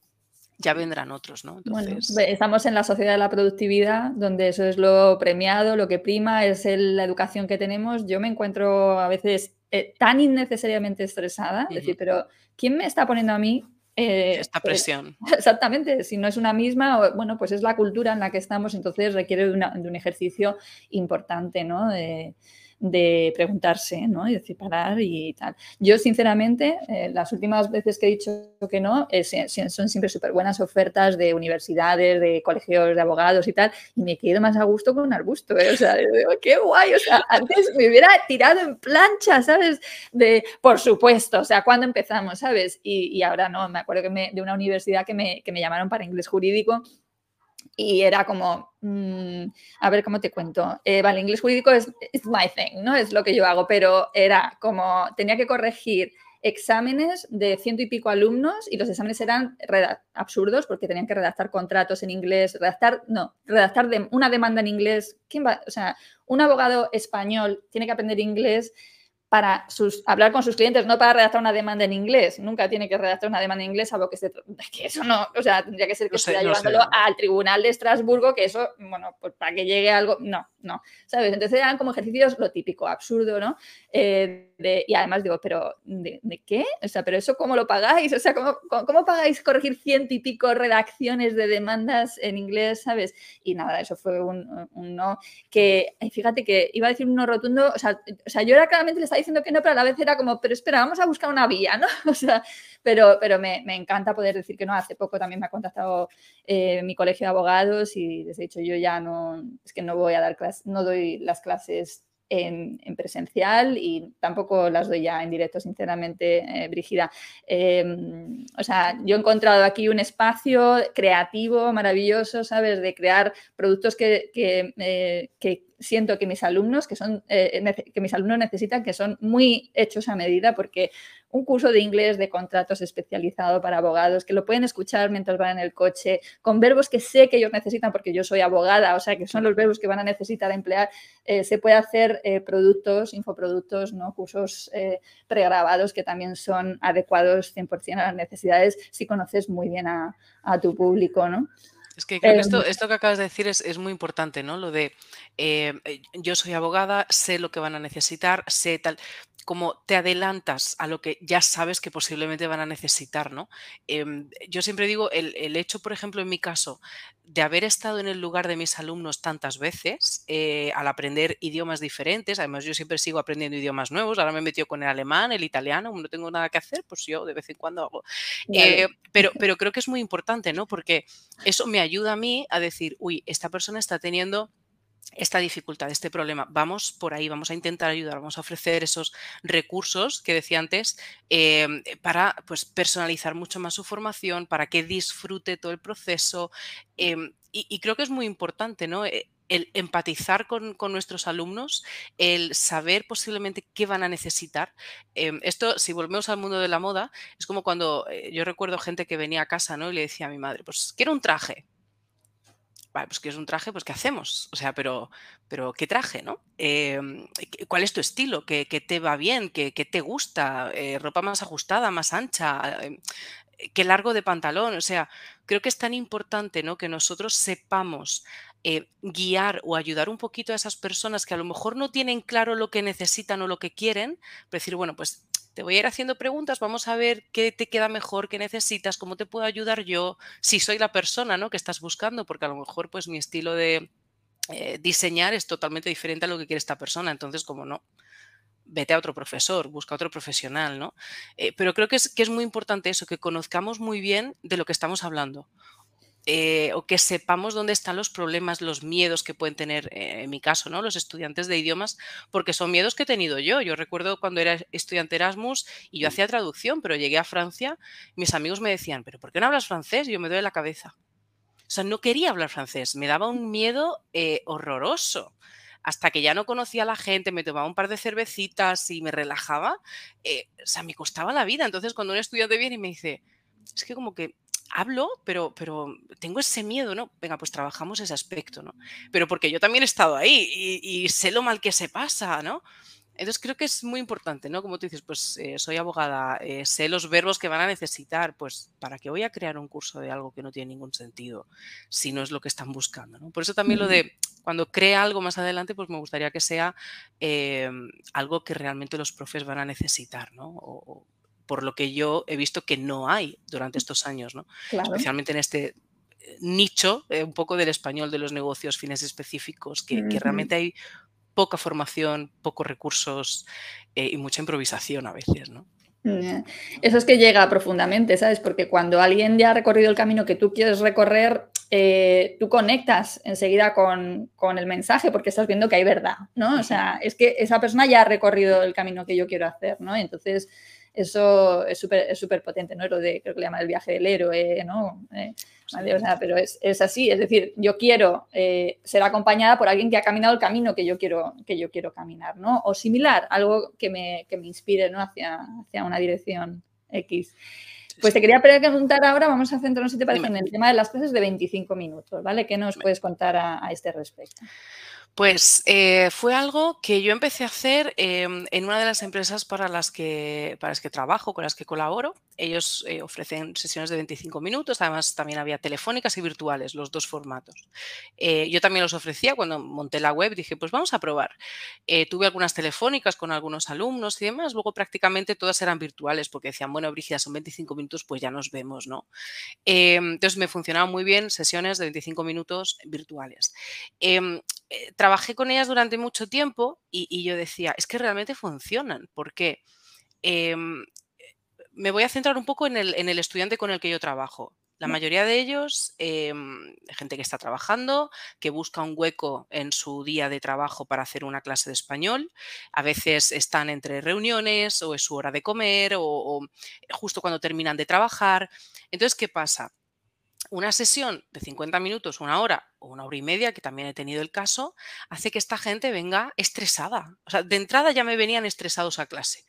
ya vendrán otros, ¿no? Bueno, estamos en la sociedad de la productividad, donde eso es lo premiado, lo que prima, es la educación que tenemos. Yo me encuentro a veces eh, tan innecesariamente estresada, es decir, pero ¿quién me está poniendo a mí eh, esta pues, presión. exactamente, si no es una misma, bueno, pues es la cultura en la que estamos, entonces requiere de, un ejercicio importante, ¿no? De preguntarse, ¿no? Y decir parar y tal. Yo, sinceramente, eh, las últimas veces que he dicho que no, eh, son siempre súper buenas ofertas de universidades, de colegios de abogados y tal, y me quedo más a gusto con un arbusto, ¿eh? O sea, qué guay, o sea, antes me hubiera tirado en plancha, ¿sabes? De, por supuesto, o sea, cuando empezamos, ¿sabes? Y, ahora no, me acuerdo que me, de una universidad que me, que me llamaron para inglés jurídico y era como, mm, a ver cómo te cuento. Eh, vale, inglés jurídico es my thing, ¿no? Es lo que yo hago, pero era como, tenía que corregir exámenes de ciento y pico alumnos y los exámenes eran absurdos porque tenían que redactar contratos en inglés, redactar, no, redactar una demanda en inglés. ¿Quién va? O sea, un abogado español tiene que aprender inglés para hablar con sus clientes, no para redactar una demanda en inglés. Nunca tiene que redactar una demanda en inglés, algo que, que eso no, o sea, tendría que ser que estuviera llevándolo al tribunal de Estrasburgo, que eso, bueno, pues para que llegue algo, no, no, ¿sabes? Entonces eran como ejercicios lo típico, absurdo, ¿no? Eh, y además digo, pero ¿de, qué? O sea, pero eso cómo lo pagáis? O sea, ¿cómo, cómo, pagáis corregir ciento y pico redacciones de demandas en inglés, sabes? Y nada, eso fue un, no. Que fíjate que iba a decir un no rotundo, o sea, o sea, yo era claramente le estaba diciendo que no, pero a la vez era como, pero espera, vamos a buscar una vía, ¿no? O sea, pero, pero me, me encanta poder decir que no. Hace poco también me ha contactado eh, mi colegio de abogados y les he dicho, yo ya no, es que no voy a dar clases, no doy las clases en, presencial y tampoco las doy ya en directo, sinceramente, eh, Brígida. Em, o sea, yo he encontrado aquí un espacio creativo, maravilloso, ¿sabes? De crear productos que, que, eh, que siento que mis alumnos, que son, eh, que mis alumnos necesitan, que son muy hechos a medida, porque un curso de inglés de contratos especializado para abogados, que lo pueden escuchar mientras van en el coche, con verbos que sé que ellos necesitan, porque yo soy abogada, o sea, que son los verbos que van a necesitar emplear, eh, se puede hacer eh, productos, infoproductos, ¿no? cursos pregrabados que también son adecuados 100% a las necesidades si conoces muy bien a, a tu público, ¿no? Es que creo que esto, em, esto que acabas de decir es, es muy importante, ¿no? Lo de eh, eh, yo soy abogada, sé lo que van a necesitar, sé tal como te adelantas a lo que ya sabes que posiblemente van a necesitar, ¿no? Em, yo siempre digo, el, hecho, por ejemplo, en mi caso, de haber estado en el lugar de mis alumnos tantas veces, eh, al aprender idiomas diferentes, además yo siempre sigo aprendiendo idiomas nuevos, ahora me he metido con el alemán, el italiano, no tengo nada que hacer, pues yo de vez en cuando hago. Eh, pero, pero creo que es muy importante, ¿no? Porque eso me ayuda a mí a decir, uy, esta persona está teniendo esta dificultad, este problema. Vamos por ahí, vamos a intentar ayudar, vamos a ofrecer esos recursos que decía antes em, para pues, personalizar mucho más su formación, para que disfrute todo el proceso. Em, y, creo que es muy importante, ¿no? E, el empatizar con, nuestros alumnos, el saber posiblemente qué van a necesitar. Em, esto, si volvemos al mundo de la moda, es como cuando eh, yo recuerdo gente que venía a casa ¿no? y le decía a mi madre, pues quiero un traje vale, pues es un traje, pues ¿qué hacemos? O sea, pero, pero ¿qué traje, no? Em, ¿Cuál es tu estilo? ¿Qué, te va bien? ¿Qué, te gusta? Eh, ¿Ropa más ajustada, más ancha? Em, ¿Qué largo de pantalón? O sea, creo que es tan importante, ¿no? Que nosotros sepamos eh, guiar o ayudar un poquito a esas personas que a lo mejor no tienen claro lo que necesitan o lo que quieren, pero decir, bueno, pues te voy a ir haciendo preguntas, vamos a ver qué te queda mejor, qué necesitas, cómo te puedo ayudar yo, si soy la persona ¿no? que estás buscando, porque a lo mejor pues mi estilo de eh, diseñar es totalmente diferente a lo que quiere esta persona, entonces como no, vete a otro profesor, busca otro profesional, ¿no? Eh, pero creo que es, que es muy importante eso, que conozcamos muy bien de lo que estamos hablando. Eh, o que sepamos dónde están los problemas, los miedos que pueden tener, eh, en mi caso, ¿no? los estudiantes de idiomas, porque son miedos que he tenido yo. Yo recuerdo cuando era estudiante Erasmus y yo hacía traducción, pero llegué a Francia, mis amigos me decían, pero ¿por qué no hablas francés? Y yo me doy la cabeza. O sea, no quería hablar francés, me daba un miedo eh, horroroso. Hasta que ya no conocía a la gente, me tomaba un par de cervecitas y me relajaba, o sea, me costaba la vida. Entonces, cuando un estudiante viene y me dice, es que como que hablo, pero, pero tengo ese miedo, ¿no? Venga, pues trabajamos ese aspecto, ¿no? Pero porque yo también he estado ahí y, sé lo mal que se pasa, ¿no? Entonces creo que es muy importante, ¿no? Como tú dices, pues eh, soy abogada, eh, sé los verbos que van a necesitar, pues ¿para qué voy a crear un curso de algo que no tiene ningún sentido si no es lo que están buscando? ¿no? Por eso también lo de cuando crea algo más adelante, pues me gustaría que sea em, algo que realmente los profes van a necesitar, ¿no? Por lo que yo he visto que no hay durante estos años, ¿no? especialmente en este eh, nicho eh, un poco del español de los negocios fines específicos, que, realmente hay poca formación, pocos recursos eh, y mucha improvisación a veces, ¿no? Eso es que llega profundamente, ¿sabes? Porque cuando alguien ya ha recorrido el camino que tú quieres recorrer, tú conectas enseguida con, con, el mensaje porque estás viendo que hay verdad, ¿no? O sea, es que esa persona ya ha recorrido el camino que yo quiero hacer, ¿no? Entonces, eso es súper es super potente, ¿no? Lo de, creo que le llama el viaje del héroe, ¿no? Eh, pero es, es, así, es decir, yo quiero eh, ser acompañada por alguien que ha caminado el camino que yo quiero, que yo quiero caminar, ¿no? O similar, algo que me, que me inspire, ¿no? Hacia, hacia una dirección X. Pues te quería preguntar ahora, vamos a centrarnos, si te parece, en el tema de las clases de 25 minutos, ¿vale? ¿Qué nos puedes contar a, a este respecto? Pues eh, fue algo que yo empecé a hacer em, en una de las empresas para las, que, para las que trabajo, con las que colaboro. Ellos eh, ofrecen sesiones de 25 minutos, además también había telefónicas y virtuales, los dos formatos. Eh, yo también los ofrecía cuando monté la web, dije, pues vamos a probar. tuve algunas telefónicas con algunos alumnos y demás, luego prácticamente todas eran virtuales porque decían, bueno, Brígida, son 25 minutos, pues ya nos vemos, ¿no? Em, entonces me funcionaban muy bien sesiones de 25 minutos virtuales em, trabajé con ellas durante mucho tiempo y, yo decía, es que realmente funcionan, porque em, me voy a centrar un poco en el, estudiante con el que yo trabajo. La mayoría de ellos, em, gente que está trabajando, que busca un hueco en su día de trabajo para hacer una clase de español. A veces están entre reuniones o es su hora de comer o justo cuando terminan de trabajar. Entonces, ¿qué pasa? Una sesión de 50 minutos, una hora o una hora y media, que también he tenido el caso, hace que esta gente venga estresada. O sea, de entrada ya me venían estresados a clase.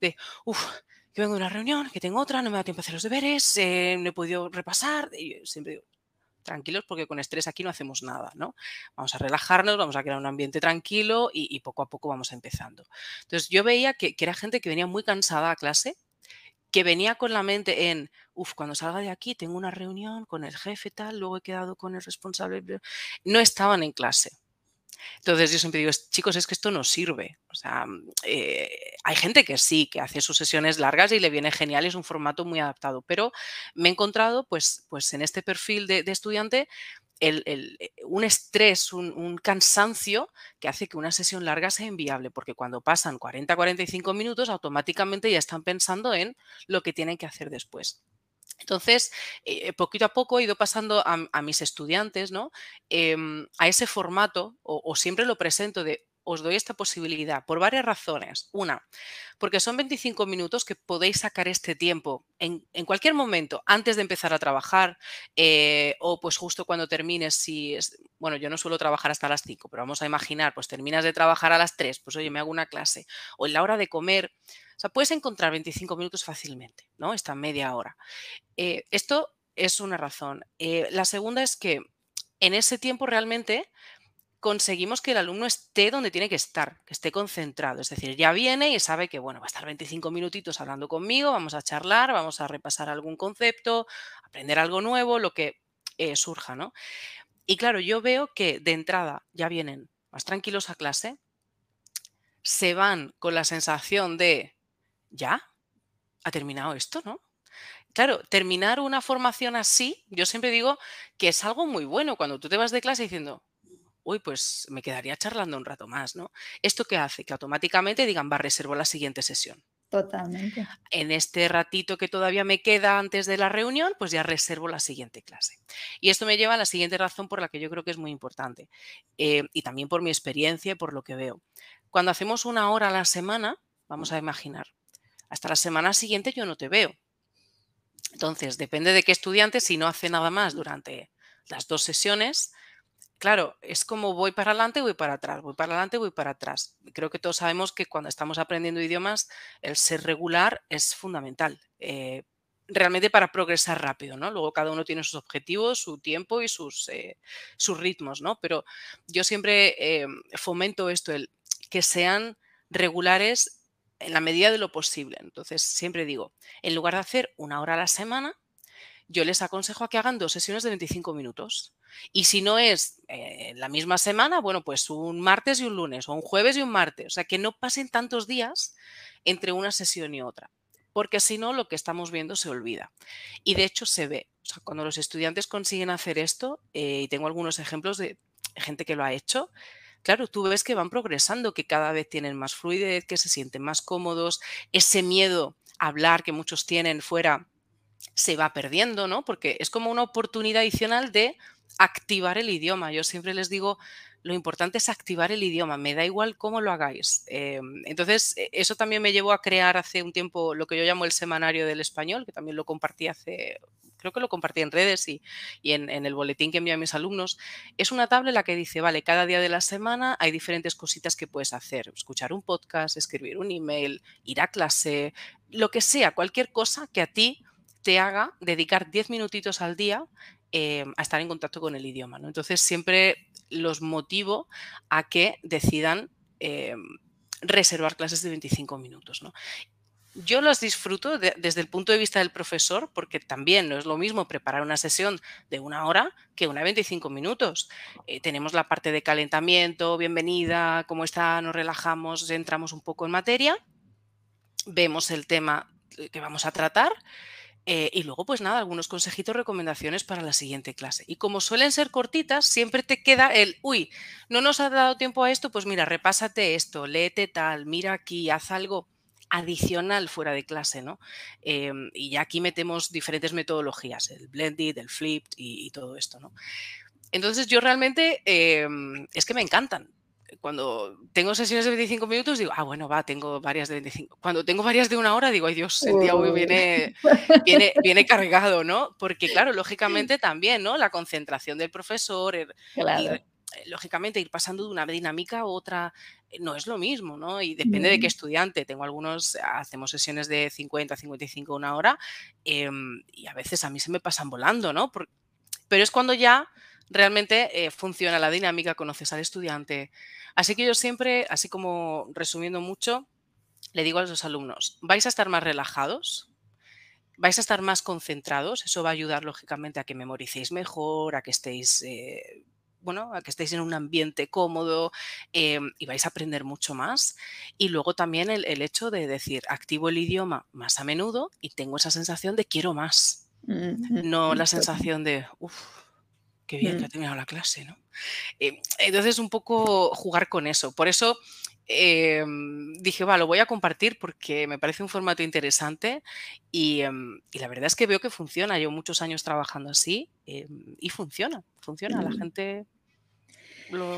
De, uff, que vengo de una reunión, que tengo otra, no me da tiempo a hacer los deberes, eh, no he podido repasar. Y siempre digo, tranquilos porque con estrés aquí no hacemos nada, ¿no? Vamos a relajarnos, vamos a crear un ambiente tranquilo y, poco a poco vamos empezando. Entonces yo veía que, que, era gente que venía muy cansada a clase, que venía con la mente en, uff, cuando salga de aquí tengo una reunión con el jefe tal, luego he quedado con el responsable, no estaban en clase. Entonces yo siempre digo, chicos, es que esto no sirve. O sea, mm, eh, hay gente que sí, que hace sus sesiones largas y le viene genial es un formato muy adaptado, pero me he encontrado pues, pues en este perfil de estudiante eh, un estrés, un, cansancio que hace que una sesión larga sea inviable, porque cuando pasan 40-45 minutos, automáticamente ya están pensando en lo que tienen que hacer después. Entonces, eh, poquito a poco he ido pasando a, mis estudiantes ¿no? Em, a ese formato, o, siempre lo presento de os doy esta posibilidad por varias razones. Una, porque son 25 minutos que podéis sacar este tiempo en, cualquier momento, antes de empezar a trabajar eh, o pues justo cuando termines, si es, bueno, yo no suelo trabajar hasta las 5, pero vamos a imaginar, pues terminas de trabajar a las 3, pues oye, me hago una clase, o en la hora de comer, o sea, puedes encontrar 25 minutos fácilmente, ¿no? Esta media hora. Eh, esto es una razón. Eh, la segunda es que en ese tiempo realmente conseguimos que el alumno esté donde tiene que estar, que esté concentrado. Es decir, ya viene y sabe que, bueno, va a estar 25 minutitos hablando conmigo, vamos a charlar, vamos a repasar algún concepto, aprender algo nuevo, lo que eh, surja, ¿no? Y claro, yo veo que de entrada ya vienen más tranquilos a clase, se van con la sensación de, ya, ha terminado esto, ¿no? Claro, terminar una formación así, yo siempre digo que es algo muy bueno cuando tú te vas de clase diciendo, uy, pues me quedaría charlando un rato más, ¿no? ¿Esto qué hace? Que automáticamente digan, va, reservo la siguiente sesión. Totalmente. En este ratito que todavía me queda antes de la reunión, pues ya reservo la siguiente clase. Y esto me lleva a la siguiente razón por la que yo creo que es muy importante, eh, y también por mi experiencia y por lo que veo. Cuando hacemos una hora a la semana, vamos a imaginar, hasta la semana siguiente yo no te veo. Entonces, depende de qué estudiante, si no hace nada más durante las dos sesiones, claro, es como voy para adelante, voy para atrás, voy para adelante, voy para atrás. Creo que todos sabemos que cuando estamos aprendiendo idiomas, el ser regular es fundamental. Eh, realmente para progresar rápido, ¿no? Luego cada uno tiene sus objetivos, su tiempo y sus, eh, sus ritmos, ¿no? Pero yo siempre eh, fomento esto, el que sean regulares en la medida de lo posible. Entonces, siempre digo, en lugar de hacer una hora a la semana, yo les aconsejo a que hagan dos sesiones de 25 minutos. Y si no es eh, la misma semana, bueno, pues un martes y un lunes, o un jueves y un martes. O sea, que no pasen tantos días entre una sesión y otra, porque si no, lo que estamos viendo se olvida. Y de hecho se ve. O sea, cuando los estudiantes consiguen hacer esto, eh, y tengo algunos ejemplos de gente que lo ha hecho, claro, tú ves que van progresando, que cada vez tienen más fluidez, que se sienten más cómodos, ese miedo a hablar que muchos tienen fuera se va perdiendo, ¿no? Porque es como una oportunidad adicional de activar el idioma. Yo siempre les digo, lo importante es activar el idioma, me da igual cómo lo hagáis. Em, entonces, e, eso también me llevó a crear hace un tiempo lo que yo llamo el semanario del español, que también lo compartí hace, creo que lo compartí en redes y, en, el boletín que envío a mis alumnos. Es una tabla en la que dice, vale, cada día de la semana hay diferentes cositas que puedes hacer. Escuchar un podcast, escribir un email, ir a clase, lo que sea, cualquier cosa que a ti te haga dedicar 10 minutitos al día eh, a estar en contacto con el idioma. ¿no? Entonces siempre los motivo a que decidan eh, reservar clases de 25 minutos. ¿no? Yo las disfruto desde el punto de vista del profesor, porque también no es lo mismo preparar una sesión de una hora que una de 25 minutos. Eh, tenemos la parte de calentamiento, bienvenida, cómo está, nos relajamos, entramos un poco en materia, vemos el tema que vamos a tratar eh, y luego, pues nada, algunos consejitos, recomendaciones para la siguiente clase. Y como suelen ser cortitas, siempre te queda el, uy, no nos ha dado tiempo a esto, pues mira, repásate esto, léete tal, mira aquí, haz algo adicional fuera de clase, ¿no? Em, y ya aquí metemos diferentes metodologías, el blended, el flipped y, todo esto, ¿no? Entonces yo realmente em, es que me encantan cuando tengo sesiones de 25 minutos, digo, ah, bueno, va, tengo varias de 25. Cuando tengo varias de una hora, digo, ay Dios, el día hoy viene, viene, viene, cargado, ¿no? Porque, claro, lógicamente también, ¿no? La concentración del profesor, eh, lógicamente ir pasando de una dinámica a otra eh, no es lo mismo, ¿no? Y depende de qué estudiante. Tengo algunos, hacemos sesiones de 50, 55, una hora, em, y a veces a mí se me pasan volando, ¿no? pero es cuando ya realmente eh, funciona la dinámica, conoces al estudiante. Así que yo siempre, así como resumiendo mucho, le digo a los alumnos, vais a estar más relajados, vais a estar más concentrados, eso va a ayudar lógicamente a que memoricéis mejor, a que estéis... Eh, bueno, a que estéis en un ambiente cómodo em, y vais a aprender mucho más. Y luego también el, hecho de decir, activo el idioma más a menudo y tengo esa sensación de quiero más. No la sensación de, uff, qué bien que ha terminado la clase, ¿no? Eh, entonces, un poco jugar con eso. Por eso em, dije, va, lo voy a compartir porque me parece un formato interesante y, em, la verdad es que veo que funciona. Llevo muchos años trabajando así em, y funciona, funciona. La mm.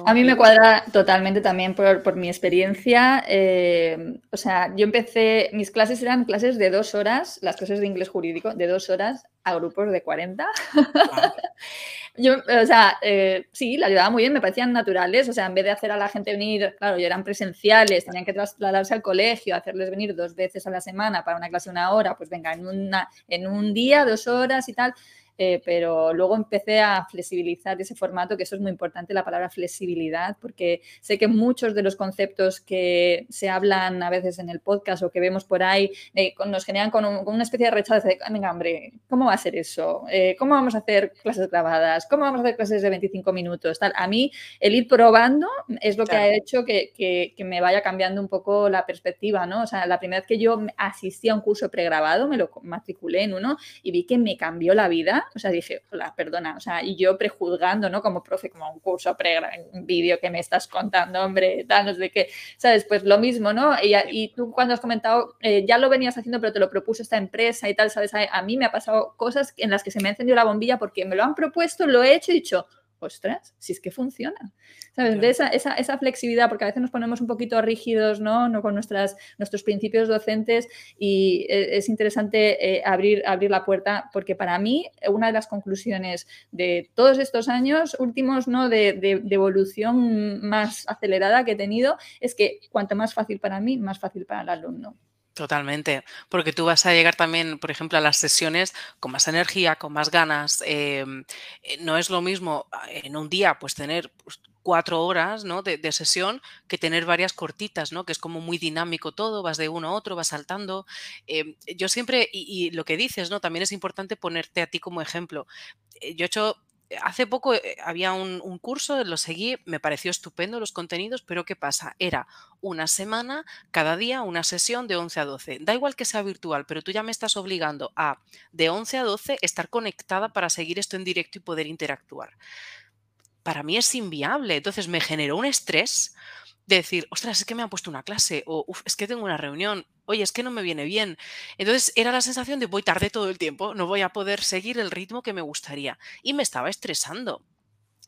A mí me cuadra totalmente también por, mi experiencia. Eh, o sea, yo empecé, mis clases eran clases de dos horas, las clases de inglés jurídico, de dos horas a grupos de 40. yo, o sea, eh, sí, la llevaba muy bien, me parecían naturales. O sea, en vez de hacer a la gente venir, claro, ya eran presenciales, tenían que trasladarse al colegio, hacerles venir dos veces a la semana para una clase de una hora, pues venga, en, una, en un día, dos horas y tal. Eh, pero luego empecé a flexibilizar ese formato, que eso es muy importante, la palabra flexibilidad, porque sé que muchos de los conceptos que se hablan a veces en el podcast o que vemos por ahí eh, nos generan con, una especie de rechazo de, venga, hombre, ¿cómo va a ser eso? Eh, ¿Cómo vamos a hacer clases grabadas? ¿Cómo vamos a hacer clases de 25 minutos? Tal. A mí, el ir probando es lo que ha hecho que, que, que, me vaya cambiando un poco la perspectiva, ¿no? O sea, la primera vez que yo asistí a un curso pregrabado, me lo matriculé en uno y vi que me cambió la vida o sea, dije, hola, perdona, o sea, y yo prejuzgando, ¿no? Como profe, como un curso pre, un vídeo que me estás contando, hombre, tal, no sé qué, ¿sabes? Pues lo mismo, ¿no? Y, y tú cuando has comentado, eh, ya lo venías haciendo, pero te lo propuso esta empresa y tal, ¿sabes? A, a, mí me ha pasado cosas en las que se me ha encendido la bombilla porque me lo han propuesto, lo he hecho y dicho, ostras, si es que funciona. ¿Sabes? De esa, esa, esa, flexibilidad, porque a veces nos ponemos un poquito rígidos, ¿no? no con nuestras, nuestros principios docentes y e, es interesante eh, abrir, abrir la puerta, porque para mí una de las conclusiones de todos estos años últimos, ¿no? De, de, de evolución más acelerada que he tenido, es que cuanto más fácil para mí, más fácil para el alumno. Totalmente, porque tú vas a llegar también, por ejemplo, a las sesiones con más energía, con más ganas. Em, eh, no es lo mismo ah, en un día, pues tener pues, cuatro horas ¿no? de, sesión que tener varias cortitas, ¿no? que es como muy dinámico todo, vas de uno a otro, vas saltando. Em, yo siempre, y, y, lo que dices, ¿no? también es importante ponerte a ti como ejemplo. Eh, yo he hecho hace poco eh, había un, curso, lo seguí, me pareció estupendo los contenidos, pero ¿qué pasa? Era una semana, cada día una sesión de 11 a 12. Da igual que sea virtual, pero tú ya me estás obligando a de 11 a 12 estar conectada para seguir esto en directo y poder interactuar. Para mí es inviable, entonces me generó un estrés de decir, ostras, es que me han puesto una clase, o es que tengo una reunión, oye, es que no me viene bien. Entonces era la sensación de voy tarde todo el tiempo, no voy a poder seguir el ritmo que me gustaría. Y me estaba estresando.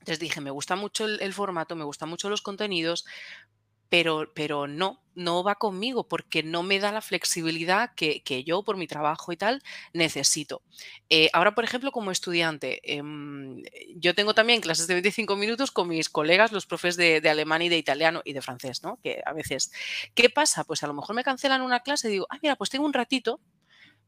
Entonces dije, me gusta mucho el, el formato, me gustan mucho los contenidos, pero, pero no, no va conmigo porque no me da la flexibilidad que, yo por mi trabajo y tal necesito. Eh, ahora, por ejemplo, como estudiante, em, yo tengo también clases de 25 minutos con mis colegas, los profes de, alemán y de italiano y de francés, ¿no? Que a veces, ¿qué pasa? Pues a lo mejor me cancelan una clase y digo, ah, mira, pues tengo un ratito,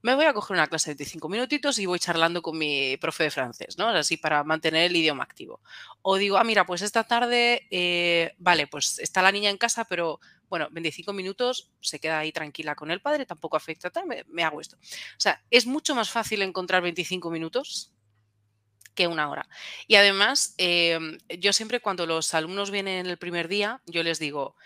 me voy a coger una clase de 25 minutitos y voy charlando con mi profe de francés, ¿no? Así para mantener el idioma activo. O digo, ah, mira, pues esta tarde, eh, vale, pues está la niña en casa, pero bueno, 25 minutos se queda ahí tranquila con el padre, tampoco afecta, me, me hago esto. O sea, es mucho más fácil encontrar 25 minutos que una hora. Y además, em, yo siempre cuando los alumnos vienen el primer día, yo les digo,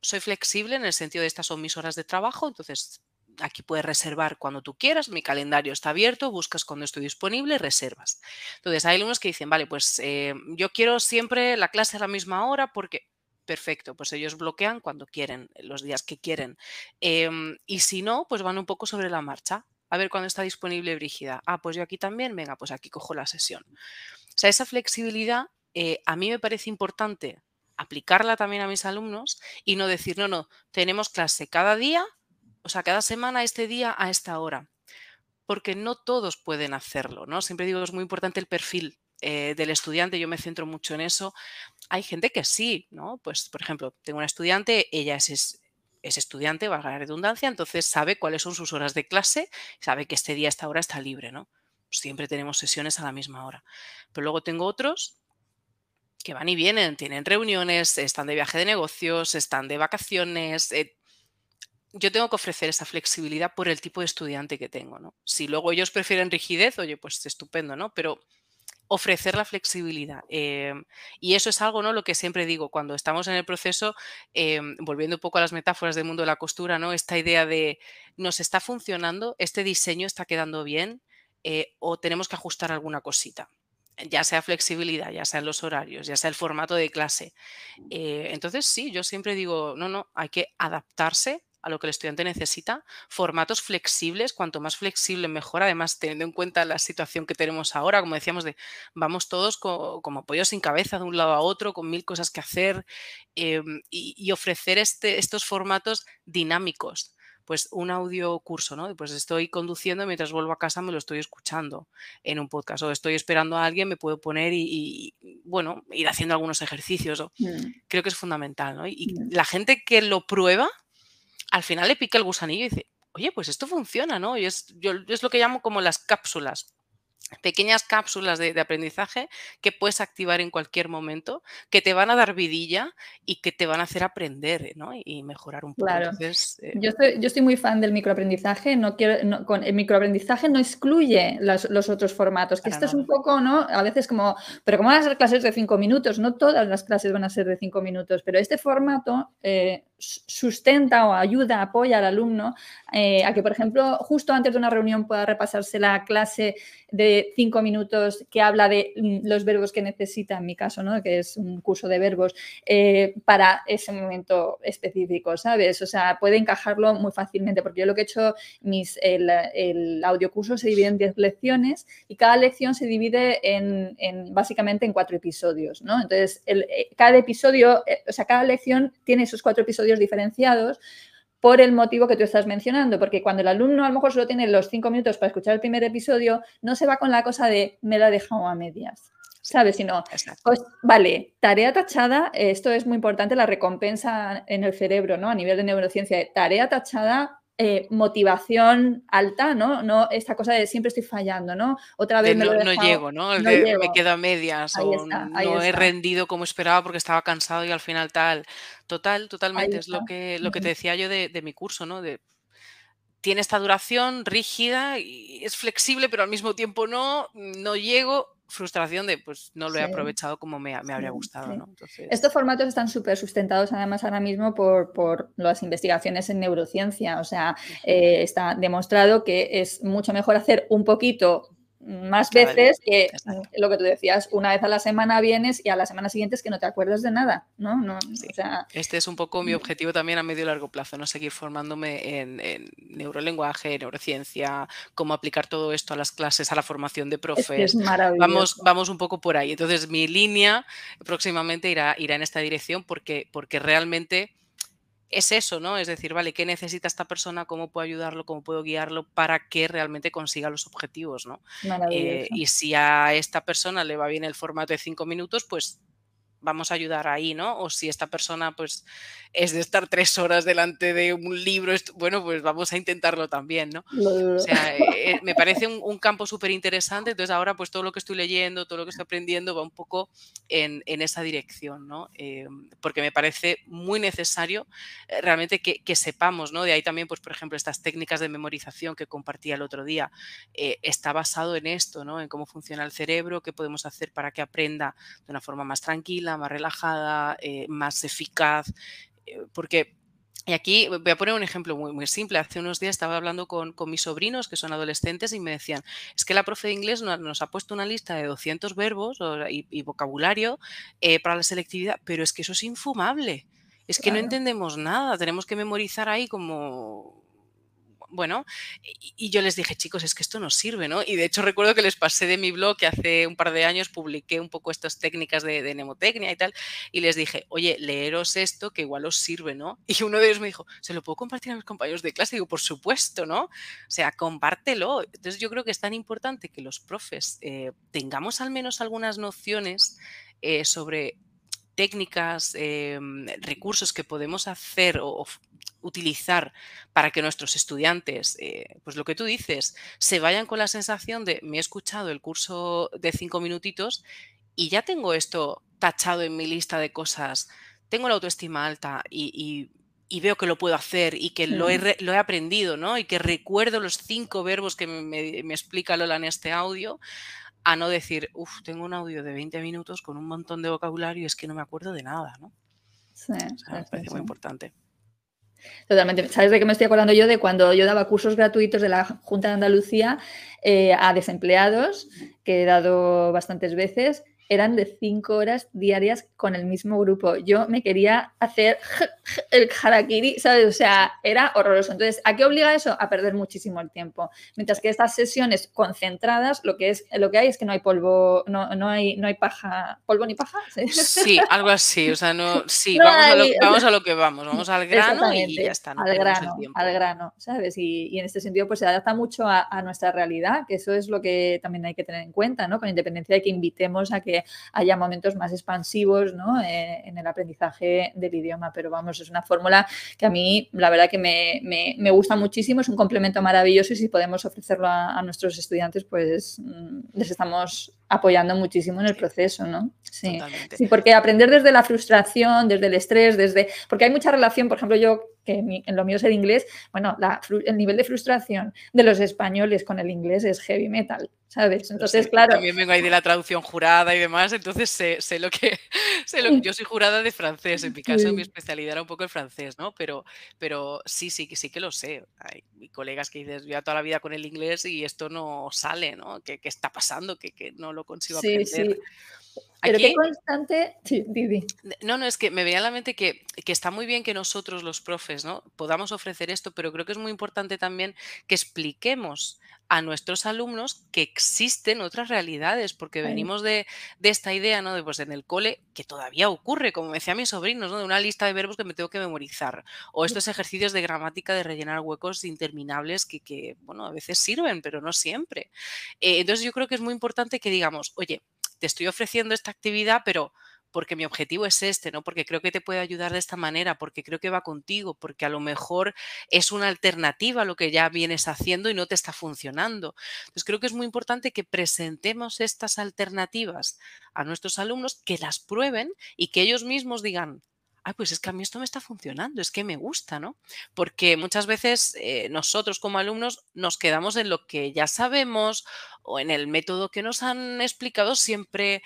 soy flexible en el sentido de estas son mis horas de trabajo, entonces aquí puedes reservar cuando tú quieras, mi calendario está abierto, buscas cuando estoy disponible, reservas. Entonces hay alumnos que dicen, vale, pues eh, yo quiero siempre la clase a la misma hora porque, perfecto, pues ellos bloquean cuando quieren, los días que quieren. Em, y si no, pues van un poco sobre la marcha. A ver cuándo está disponible Brígida. Ah, pues yo aquí también, venga, pues aquí cojo la sesión. O sea, esa flexibilidad eh, a mí me parece importante aplicarla también a mis alumnos y no decir, no, no, tenemos clase cada día o sea, cada semana, este día, a esta hora. Porque no todos pueden hacerlo, ¿no? Siempre digo, es muy importante el perfil eh, del estudiante, yo me centro mucho en eso. Hay gente que sí, ¿no? Pues, por ejemplo, tengo una estudiante, ella es, es, estudiante, valga la redundancia, entonces sabe cuáles son sus horas de clase, sabe que este día, esta hora está libre, ¿no? Siempre tenemos sesiones a la misma hora. Pero luego tengo otros que van y vienen, tienen reuniones, están de viaje de negocios, están de vacaciones, eh, yo tengo que ofrecer esa flexibilidad por el tipo de estudiante que tengo, ¿no? Si luego ellos prefieren rigidez, oye, pues estupendo, ¿no? Pero ofrecer la flexibilidad. Em, y eso es algo, ¿no? Lo que siempre digo, cuando estamos en el proceso, em, volviendo un poco a las metáforas del mundo de la costura, ¿no? Esta idea de nos está funcionando, este diseño está quedando bien eh, o tenemos que ajustar alguna cosita ya sea flexibilidad, ya sea en los horarios, ya sea el formato de clase. Eh, entonces, sí, yo siempre digo, no, no, hay que adaptarse a lo que el estudiante necesita, formatos flexibles, cuanto más flexible mejor, además teniendo en cuenta la situación que tenemos ahora, como decíamos, de vamos todos como pollos sin cabeza de un lado a otro, con mil cosas que hacer em, y, ofrecer este, estos formatos dinámicos pues un audio curso, ¿no? Pues estoy conduciendo mientras vuelvo a casa me lo estoy escuchando en un podcast o estoy esperando a alguien, me puedo poner y, bueno, ir haciendo algunos ejercicios. Mm. Creo que es fundamental, ¿no? Y, mm. la gente que lo prueba al final le pica el gusanillo y dice, oye, pues esto funciona, ¿no? Y es, yo, es lo que llamo como las cápsulas pequeñas cápsulas de, aprendizaje que puedes activar en cualquier momento, que te van a dar vidilla y que te van a hacer aprender ¿no? y mejorar un poco. Claro. Eh yo, estoy, muy fan del microaprendizaje. No quiero, con el microaprendizaje no excluye los otros formatos, que esto es un poco, ¿no? A veces como, pero como van a ser clases de cinco minutos, no todas las clases van a ser de cinco minutos, pero este formato eh, sustenta o ayuda, apoya al alumno eh, a que, por ejemplo, justo antes de una reunión pueda repasarse la clase de cinco minutos que habla de mm, los verbos que necesita, en mi caso, ¿no? que es un curso de verbos, eh, para ese momento específico, ¿sabes? O sea, puede encajarlo muy fácilmente, porque yo lo que he hecho, mis, el, el audiocurso se divide en 10 lecciones y cada lección se divide en, básicamente en cuatro episodios, ¿no? Entonces, eh, cada episodio, o sea, cada lección tiene esos cuatro episodios diferenciados por el motivo que tú estás mencionando, porque cuando el alumno a lo mejor solo tiene los cinco minutos para escuchar el primer episodio, no se va con la cosa de me la he dejado a medias. ¿Sabes? Sino, pues vale, tarea tachada, esto es muy importante, la recompensa en el cerebro, ¿no? A nivel de neurociencia, tarea tachada, eh, motivación alta, ¿no? No esta cosa de siempre estoy fallando, ¿no? Otra vez me no, no llego, ¿no? me quedo a medias o no he rendido como esperaba porque estaba cansado y al final tal. Total, totalmente. Es lo que, lo que te decía yo de, de mi curso, ¿no? De, tiene esta duración rígida y es flexible, pero al mismo tiempo no, no llego frustración de pues no lo he aprovechado como me, habría gustado. Estos formatos están súper sustentados además ahora mismo por, por, las investigaciones en neurociencia. O sea, eh, está demostrado que es mucho mejor hacer un poquito más veces que lo que tú decías, una vez a la semana vienes y a la semana siguiente es que no te acuerdas de nada, ¿no? no este es un poco mi mm. objetivo también a medio y largo plazo, ¿no? Seguir formándome en, neurolenguaje, neurociencia, cómo aplicar todo esto a las clases, a la formación de profes. vamos, vamos un poco por ahí. Entonces, mi línea próximamente irá, irá en esta dirección porque, porque realmente es eso, ¿no? Es decir, vale, ¿qué necesita esta persona? ¿Cómo puedo ayudarlo? ¿Cómo puedo guiarlo para que realmente consiga los objetivos, ¿no? Eh, y si a esta persona le va bien el formato de cinco minutos, pues vamos a ayudar ahí, ¿no? O si esta persona pues es de estar tres horas delante de un libro, bueno, pues vamos a intentarlo también, ¿no? O sea, eh, me parece un, campo súper interesante, entonces ahora pues todo lo que estoy leyendo, todo lo que estoy aprendiendo va un poco en, esa dirección, ¿no? Eh, porque me parece muy necesario eh, realmente que, sepamos, ¿no? De ahí también, pues por ejemplo, estas técnicas de memorización que compartía el otro día, está basado en esto, ¿no? En cómo funciona el cerebro, qué podemos hacer para que aprenda de una forma más tranquila, más relajada, más eficaz, eh, porque y aquí voy a poner un ejemplo muy, muy simple. Hace unos días estaba hablando con, mis sobrinos, que son adolescentes, y me decían, es que la profe de inglés nos, ha puesto una lista de 200 verbos y, vocabulario eh, para la selectividad, pero es que eso es infumable. Es que no entendemos nada, tenemos que memorizar ahí como bueno, y, yo les dije, chicos, es que esto no sirve, ¿no? Y de hecho recuerdo que les pasé de mi blog que hace un par de años publiqué un poco estas técnicas de, de y tal, y les dije, oye, leeros esto que igual os sirve, ¿no? Y uno de ellos me dijo, ¿se lo puedo compartir a mis compañeros de clase? Y digo, por supuesto, ¿no? O sea, compártelo. Entonces yo creo que es tan importante que los profes eh, tengamos al menos algunas nociones eh, sobre técnicas, em, recursos que podemos hacer o, utilizar para que nuestros estudiantes, eh, pues lo que tú dices, se vayan con la sensación de me he escuchado el curso de cinco minutitos y ya tengo esto tachado en mi lista de cosas, tengo la autoestima alta y, veo que lo puedo hacer y que lo, he, lo, he, aprendido, ¿no? Y que recuerdo los cinco verbos que me, me explica Lola en este audio a no decir, uff, tengo un audio de 20 minutos con un montón de vocabulario y es que no me acuerdo de nada, ¿no? Sí, me parece muy importante. Totalmente. ¿Sabes de qué me estoy acordando yo? De cuando yo daba cursos gratuitos de la Junta de Andalucía eh, a desempleados, que he dado bastantes veces, eran de cinco horas diarias con el mismo grupo. Yo me quería hacer el harakiri, ¿sabes? O sea, era horroroso. Entonces, ¿a qué obliga eso? A perder muchísimo el tiempo. Mientras que estas sesiones concentradas, lo que es, lo que hay es que no hay polvo, no, no hay, no hay paja, polvo ni paja. Sí, algo así. O sea, no, sí, vamos, a lo, vamos, a lo, que vamos, vamos al grano y ya está. al grano, al grano, ¿sabes? Y, en este sentido, pues se adapta mucho a, a nuestra realidad, que eso es lo que también hay que tener en cuenta, ¿no? Con independencia de que invitemos a que haya momentos más expansivos eh, en el aprendizaje del idioma. Pero vamos, es una fórmula que a mí la verdad que me, gusta muchísimo, es un complemento maravilloso y si podemos ofrecerlo a, nuestros estudiantes, pues mm, les estamos apoyando muchísimo en el proceso, ¿no? Sí. sí, porque aprender desde la frustración, desde el estrés, desde... Porque hay mucha relación, por ejemplo, yo que en lo mío es el inglés, bueno, el nivel de frustración de los españoles con el inglés es heavy metal, ¿sabes? Entonces, claro. También vengo ahí de la traducción jurada y demás, entonces sé, lo que. yo soy jurada de francés, en mi caso mi especialidad era un poco el francés, ¿no? Pero, pero sí, sí, sí que lo sé. Hay colegas que dices, yo toda la vida con el inglés y esto no sale, ¿no? ¿Qué, está pasando? Que, que, no lo consigo aprender. Sí. Pero qué constante. Sí, No, no, es que me veía en la mente que, está muy bien que nosotros, los profes, ¿no? podamos ofrecer esto, pero creo que es muy importante también que expliquemos a nuestros alumnos que existen otras realidades, porque venimos de, esta idea, ¿no? De pues en el cole, que todavía ocurre, como me decía mis sobrinos, ¿no? De una lista de verbos que me tengo que memorizar. O estos ejercicios de gramática de rellenar huecos interminables que, bueno, a veces sirven, pero no siempre. Eh, entonces yo creo que es muy importante que digamos, oye, te estoy ofreciendo esta actividad, pero porque mi objetivo es este, ¿no? Porque creo que te puede ayudar de esta manera, porque creo que va contigo, porque a lo mejor es una alternativa a lo que ya vienes haciendo y no te está funcionando. Entonces creo que es muy importante que presentemos estas alternativas a nuestros alumnos, que las prueben y que ellos mismos digan, ay, pues es que a mí esto me está funcionando, es que me gusta, ¿no? Porque muchas veces eh, nosotros como alumnos nos quedamos en lo que ya sabemos o en el método que nos han explicado siempre.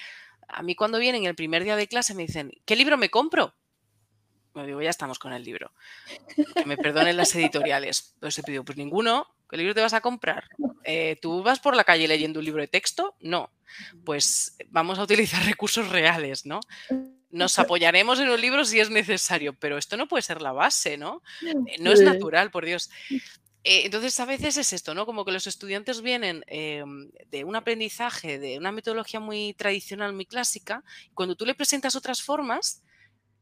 A mí cuando vienen el primer día de clase me dicen, ¿qué libro me compro? Me digo, ya estamos con el libro. Que me perdonen las editoriales. Entonces he pedido, pues ninguno, ¿qué libro te vas a comprar? Eh, ¿Tú vas por la calle leyendo un libro de texto? No. Pues vamos a utilizar recursos reales, ¿no? Nos apoyaremos en un libro si es necesario, pero esto no puede ser la base, ¿no? Eh, no es natural, por Dios. Eh, entonces, a veces es esto, ¿no? Como que los estudiantes vienen em, de un aprendizaje, de una metodología muy tradicional, muy clásica, y cuando tú le presentas otras formas,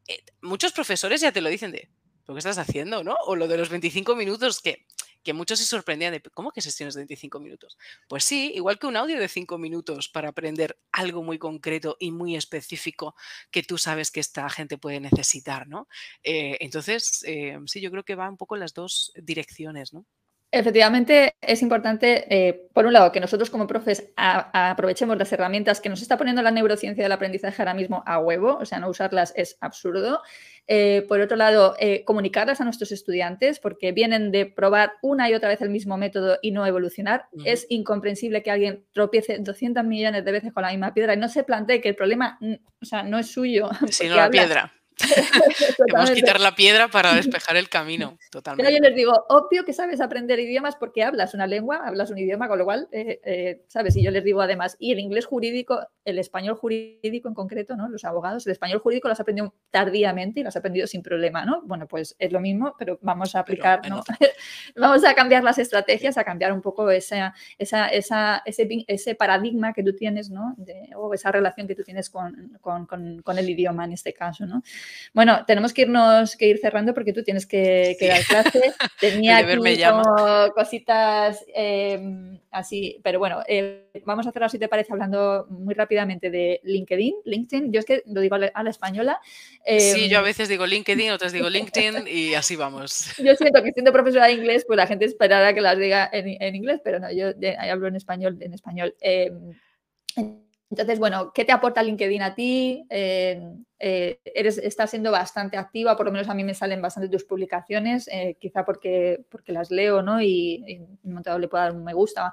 eh, muchos profesores ya te lo dicen de, ¿lo que estás haciendo, no? O lo de los 25 minutos, que, que muchos se sorprendían de, ¿cómo que sesiones de 25 minutos? Pues sí, igual que un audio de 5 minutos para aprender algo muy concreto y muy específico que tú sabes que esta gente puede necesitar, ¿no? Eh, entonces, eh, sí, yo creo que va un poco en las dos direcciones, ¿no? Efectivamente, es importante, eh, por un lado, que nosotros como profes aprovechemos las herramientas que nos está poniendo la neurociencia del aprendizaje ahora mismo a huevo, o sea, no usarlas es absurdo. Eh, por otro lado, eh, comunicarlas a nuestros estudiantes, porque vienen de probar una y otra vez el mismo método y no evolucionar. Es incomprensible que alguien tropiece 200 millones de veces con la misma piedra y no se plantee que el problema o sea, no es suyo. Sino la piedra. Debemos quitar la piedra para despejar el camino, totalmente. Pero yo les digo, obvio que sabes aprender idiomas porque hablas una lengua, hablas un idioma, con lo cual, eh, eh, ¿sabes? Y yo les digo además, y el inglés jurídico, el español jurídico en concreto, ¿no? Los abogados, el español jurídico lo has aprendido tardíamente y lo has aprendido sin problema, ¿no? Bueno, pues es lo mismo, pero vamos a aplicar, ¿no? vamos a cambiar las estrategias, a cambiar un poco esa, esa, esa ese, ese, paradigma que tú tienes, ¿no? o esa relación que tú tienes con, con, con el idioma en este caso, ¿no? Bueno, tenemos que irnos, que ir cerrando porque tú tienes que, dar clase. Tenía aquí como cositas em, así, pero bueno, eh, vamos a cerrar si te parece hablando muy rápidamente de LinkedIn. LinkedIn, yo es que lo digo a la, española. sí, yo a em, veces digo LinkedIn, otras digo LinkedIn y así vamos. Yo siento que siendo profesora de inglés, pues la gente esperará que las diga en, inglés, pero no, yo hablo en español, en español. Em, entonces, bueno, ¿qué te aporta LinkedIn a ti? Eh, eh, eres, estás siendo bastante activa, por lo menos a mí me salen bastante tus publicaciones, eh, quizá porque, porque las leo, ¿no? Y, en un le puedo dar un me gusta.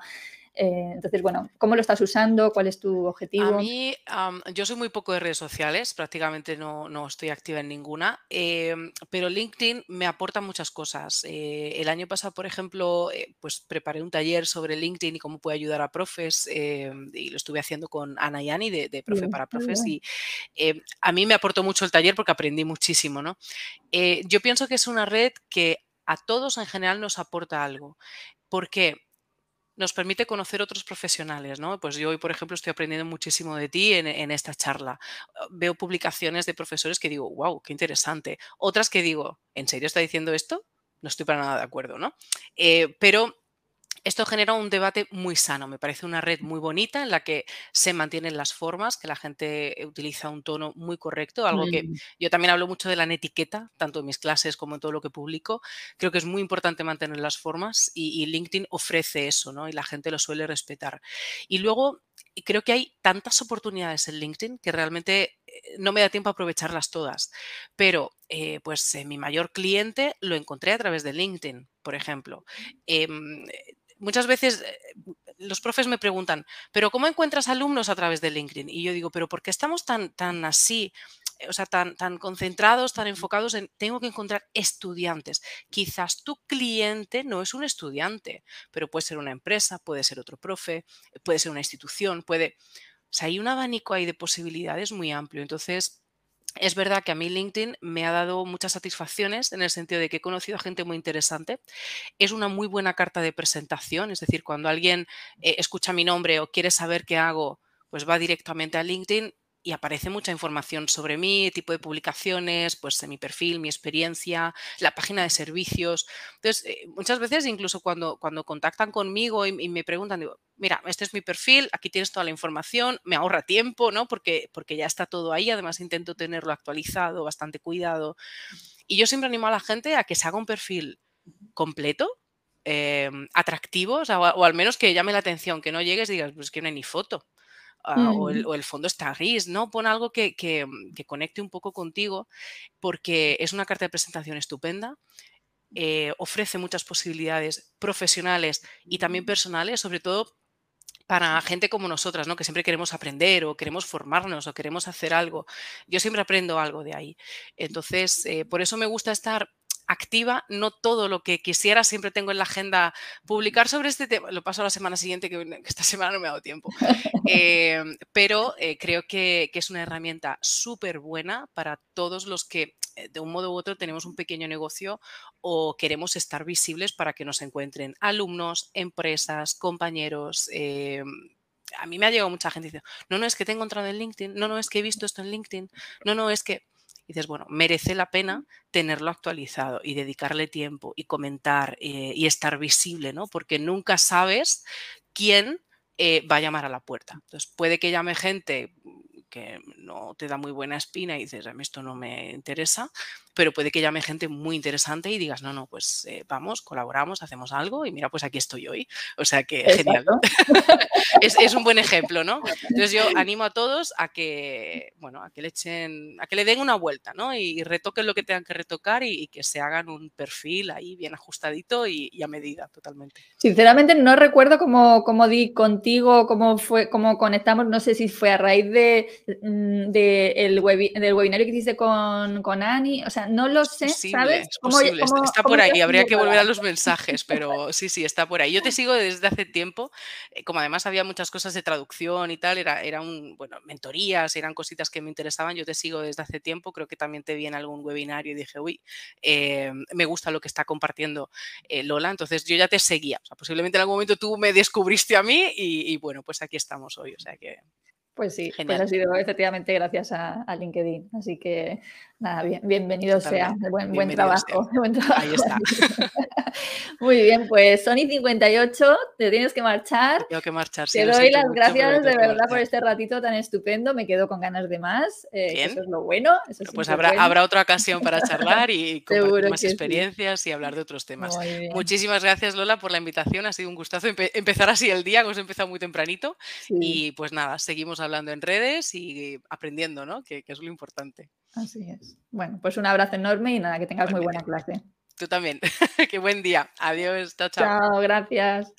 Eh, entonces, bueno, ¿cómo lo estás usando? ¿Cuál es tu objetivo? A mí, yo soy muy poco de redes sociales, prácticamente no, no estoy activa en ninguna, em, pero LinkedIn me aporta muchas cosas. Eh, el año pasado, por ejemplo, eh, pues preparé un taller sobre LinkedIn y cómo puede ayudar a profes em, y lo estuve haciendo con Ana Yani de, de Profe para Profes y em, a mí me aportó mucho el taller porque aprendí muchísimo, ¿no? yo pienso que es una red que a todos en general nos aporta algo. ¿Por qué? Nos permite conocer otros profesionales, ¿no? Pues yo hoy, por ejemplo, estoy aprendiendo muchísimo de ti en, esta charla. Ah, veo publicaciones de profesores que digo, wow, qué interesante. Otras que digo, ¿en serio está diciendo esto? No estoy para nada de acuerdo, ¿no? Eh, pero esto genera un debate muy sano, me parece una red muy bonita en la que se mantienen las formas, que la gente utiliza un tono muy correcto, algo que mm. yo también hablo mucho de la netiqueta, tanto en mis clases como en todo lo que publico. Creo que es muy importante mantener las formas y, LinkedIn ofrece eso, ¿no? Y la gente lo suele respetar. Y luego creo que hay tantas oportunidades en LinkedIn que realmente eh, no me da tiempo a aprovecharlas todas. Pero, eh, pues, mi mayor cliente lo encontré a través de LinkedIn, por ejemplo. Em, muchas veces eh, los profes me preguntan, pero ¿cómo encuentras alumnos a través de LinkedIn? Y yo digo, pero ¿por qué estamos tan, tan así? Eh, o sea, tan, tan concentrados, tan enfocados en tengo que encontrar estudiantes. Quizás tu cliente no es un estudiante, pero puede ser una empresa, puede ser otro profe, puede ser una institución, puede... O sea, hay un abanico ahí de posibilidades muy amplio. Entonces, es verdad que a mí LinkedIn me ha dado muchas satisfacciones en el sentido de que he conocido a gente muy interesante. Es una muy buena carta de presentación, es decir, cuando alguien eh, escucha mi nombre o quiere saber qué hago, pues va directamente a LinkedIn y aparece mucha información sobre mí, tipo de publicaciones, pues mi perfil, mi experiencia, la página de servicios. Entonces, eh, muchas veces incluso cuando, cuando contactan conmigo y, me preguntan, digo, mira, este es mi perfil, aquí tienes toda la información, me ahorra tiempo, ¿no? Porque, porque ya está todo ahí, además intento tenerlo actualizado, bastante cuidado. Y yo siempre animo a la gente a que se haga un perfil completo, em, atractivo, o, al menos que llame la atención, que no llegues y digas, pues que no hay ni foto. Ah, o, el, fondo está gris, ¿no? Pon algo que, mm, que, conecte un poco contigo porque es una carta de presentación estupenda. Eh, ofrece muchas posibilidades profesionales y también personales, sobre todo para gente como nosotras, ¿no? Que siempre queremos aprender o queremos formarnos o queremos hacer algo. Yo siempre aprendo algo de ahí. Entonces, eh, por eso me gusta estar activa, no todo lo que quisiera, siempre tengo en la agenda publicar sobre este tema, lo paso a la semana siguiente, que, esta semana no me ha dado tiempo, em, pero eh, creo que, es una herramienta súper buena para todos los que eh, de un modo u otro tenemos un pequeño negocio o queremos estar visibles para que nos encuentren alumnos, empresas, compañeros. A mí me ha llegado mucha gente diciendo, no, no, es que te he encontrado en LinkedIn, no, no, es que he visto esto en LinkedIn, no, no, es que Y dices, bueno, merece la pena tenerlo actualizado y dedicarle tiempo y comentar eh, y estar visible, ¿no? Porque nunca sabes quién eh, va a llamar a la puerta. Entonces, puede que llame gente que no te da muy buena espina y dices, a mí esto no me interesa, pero puede que llame gente muy interesante y digas, no, no, pues eh, vamos, colaboramos, hacemos algo y mira, pues aquí estoy hoy. O sea que genial. es, un buen ejemplo, ¿no? Entonces yo animo a todos a que, bueno, a que le echen, a que le den una vuelta, ¿no? Y, retoquen lo que tengan que retocar y, que se hagan un perfil ahí bien ajustadito y, a medida totalmente. Sinceramente no recuerdo cómo, cómo di contigo, cómo fue, cómo conectamos, no sé si fue a raíz de, mm, del webinario que hiciste con, con Ani, o sea, no lo sé, ¿sabes? está por ahí, habría que volver a los mensajes, pero sí, sí, está por ahí. Yo te sigo desde hace tiempo, eh, como además había muchas cosas de traducción y tal, era, era un, bueno, mentorías, eran cositas que me interesaban, yo te sigo desde hace tiempo, creo que también te vi en algún webinario y dije, uy, eh, me gusta lo que está compartiendo eh, Lola, entonces yo ya te seguía, o sea, posiblemente en algún momento tú me descubriste a mí y, y bueno, pues aquí estamos hoy, o sea que... Pues sí, pues ha sido efectivamente gracias a, LinkedIn. Así que nada, bienvenido sea. Buen, buen trabajo, buen trabajo. Ahí está. Muy bien, pues Sony 58, te tienes que marchar. Tengo que marchar, sí. Te doy las gracias de verdad por este ratito tan estupendo. Me quedo con ganas de más. Eh, eso es lo bueno. pues habrá, habrá otra ocasión para charlar y compartir más experiencias y hablar de otros temas. Muchísimas gracias, Lola, por la invitación. Ha sido un gustazo empezar así el día, hemos empezado muy tempranito. Y pues nada, seguimos hablando en redes y aprendiendo, ¿no? Que, es lo importante. Así es. Bueno, pues un abrazo enorme y nada, que tengas muy buena clase. Tú también. Qué buen día. Adiós. Chao, chao. Chao, gracias.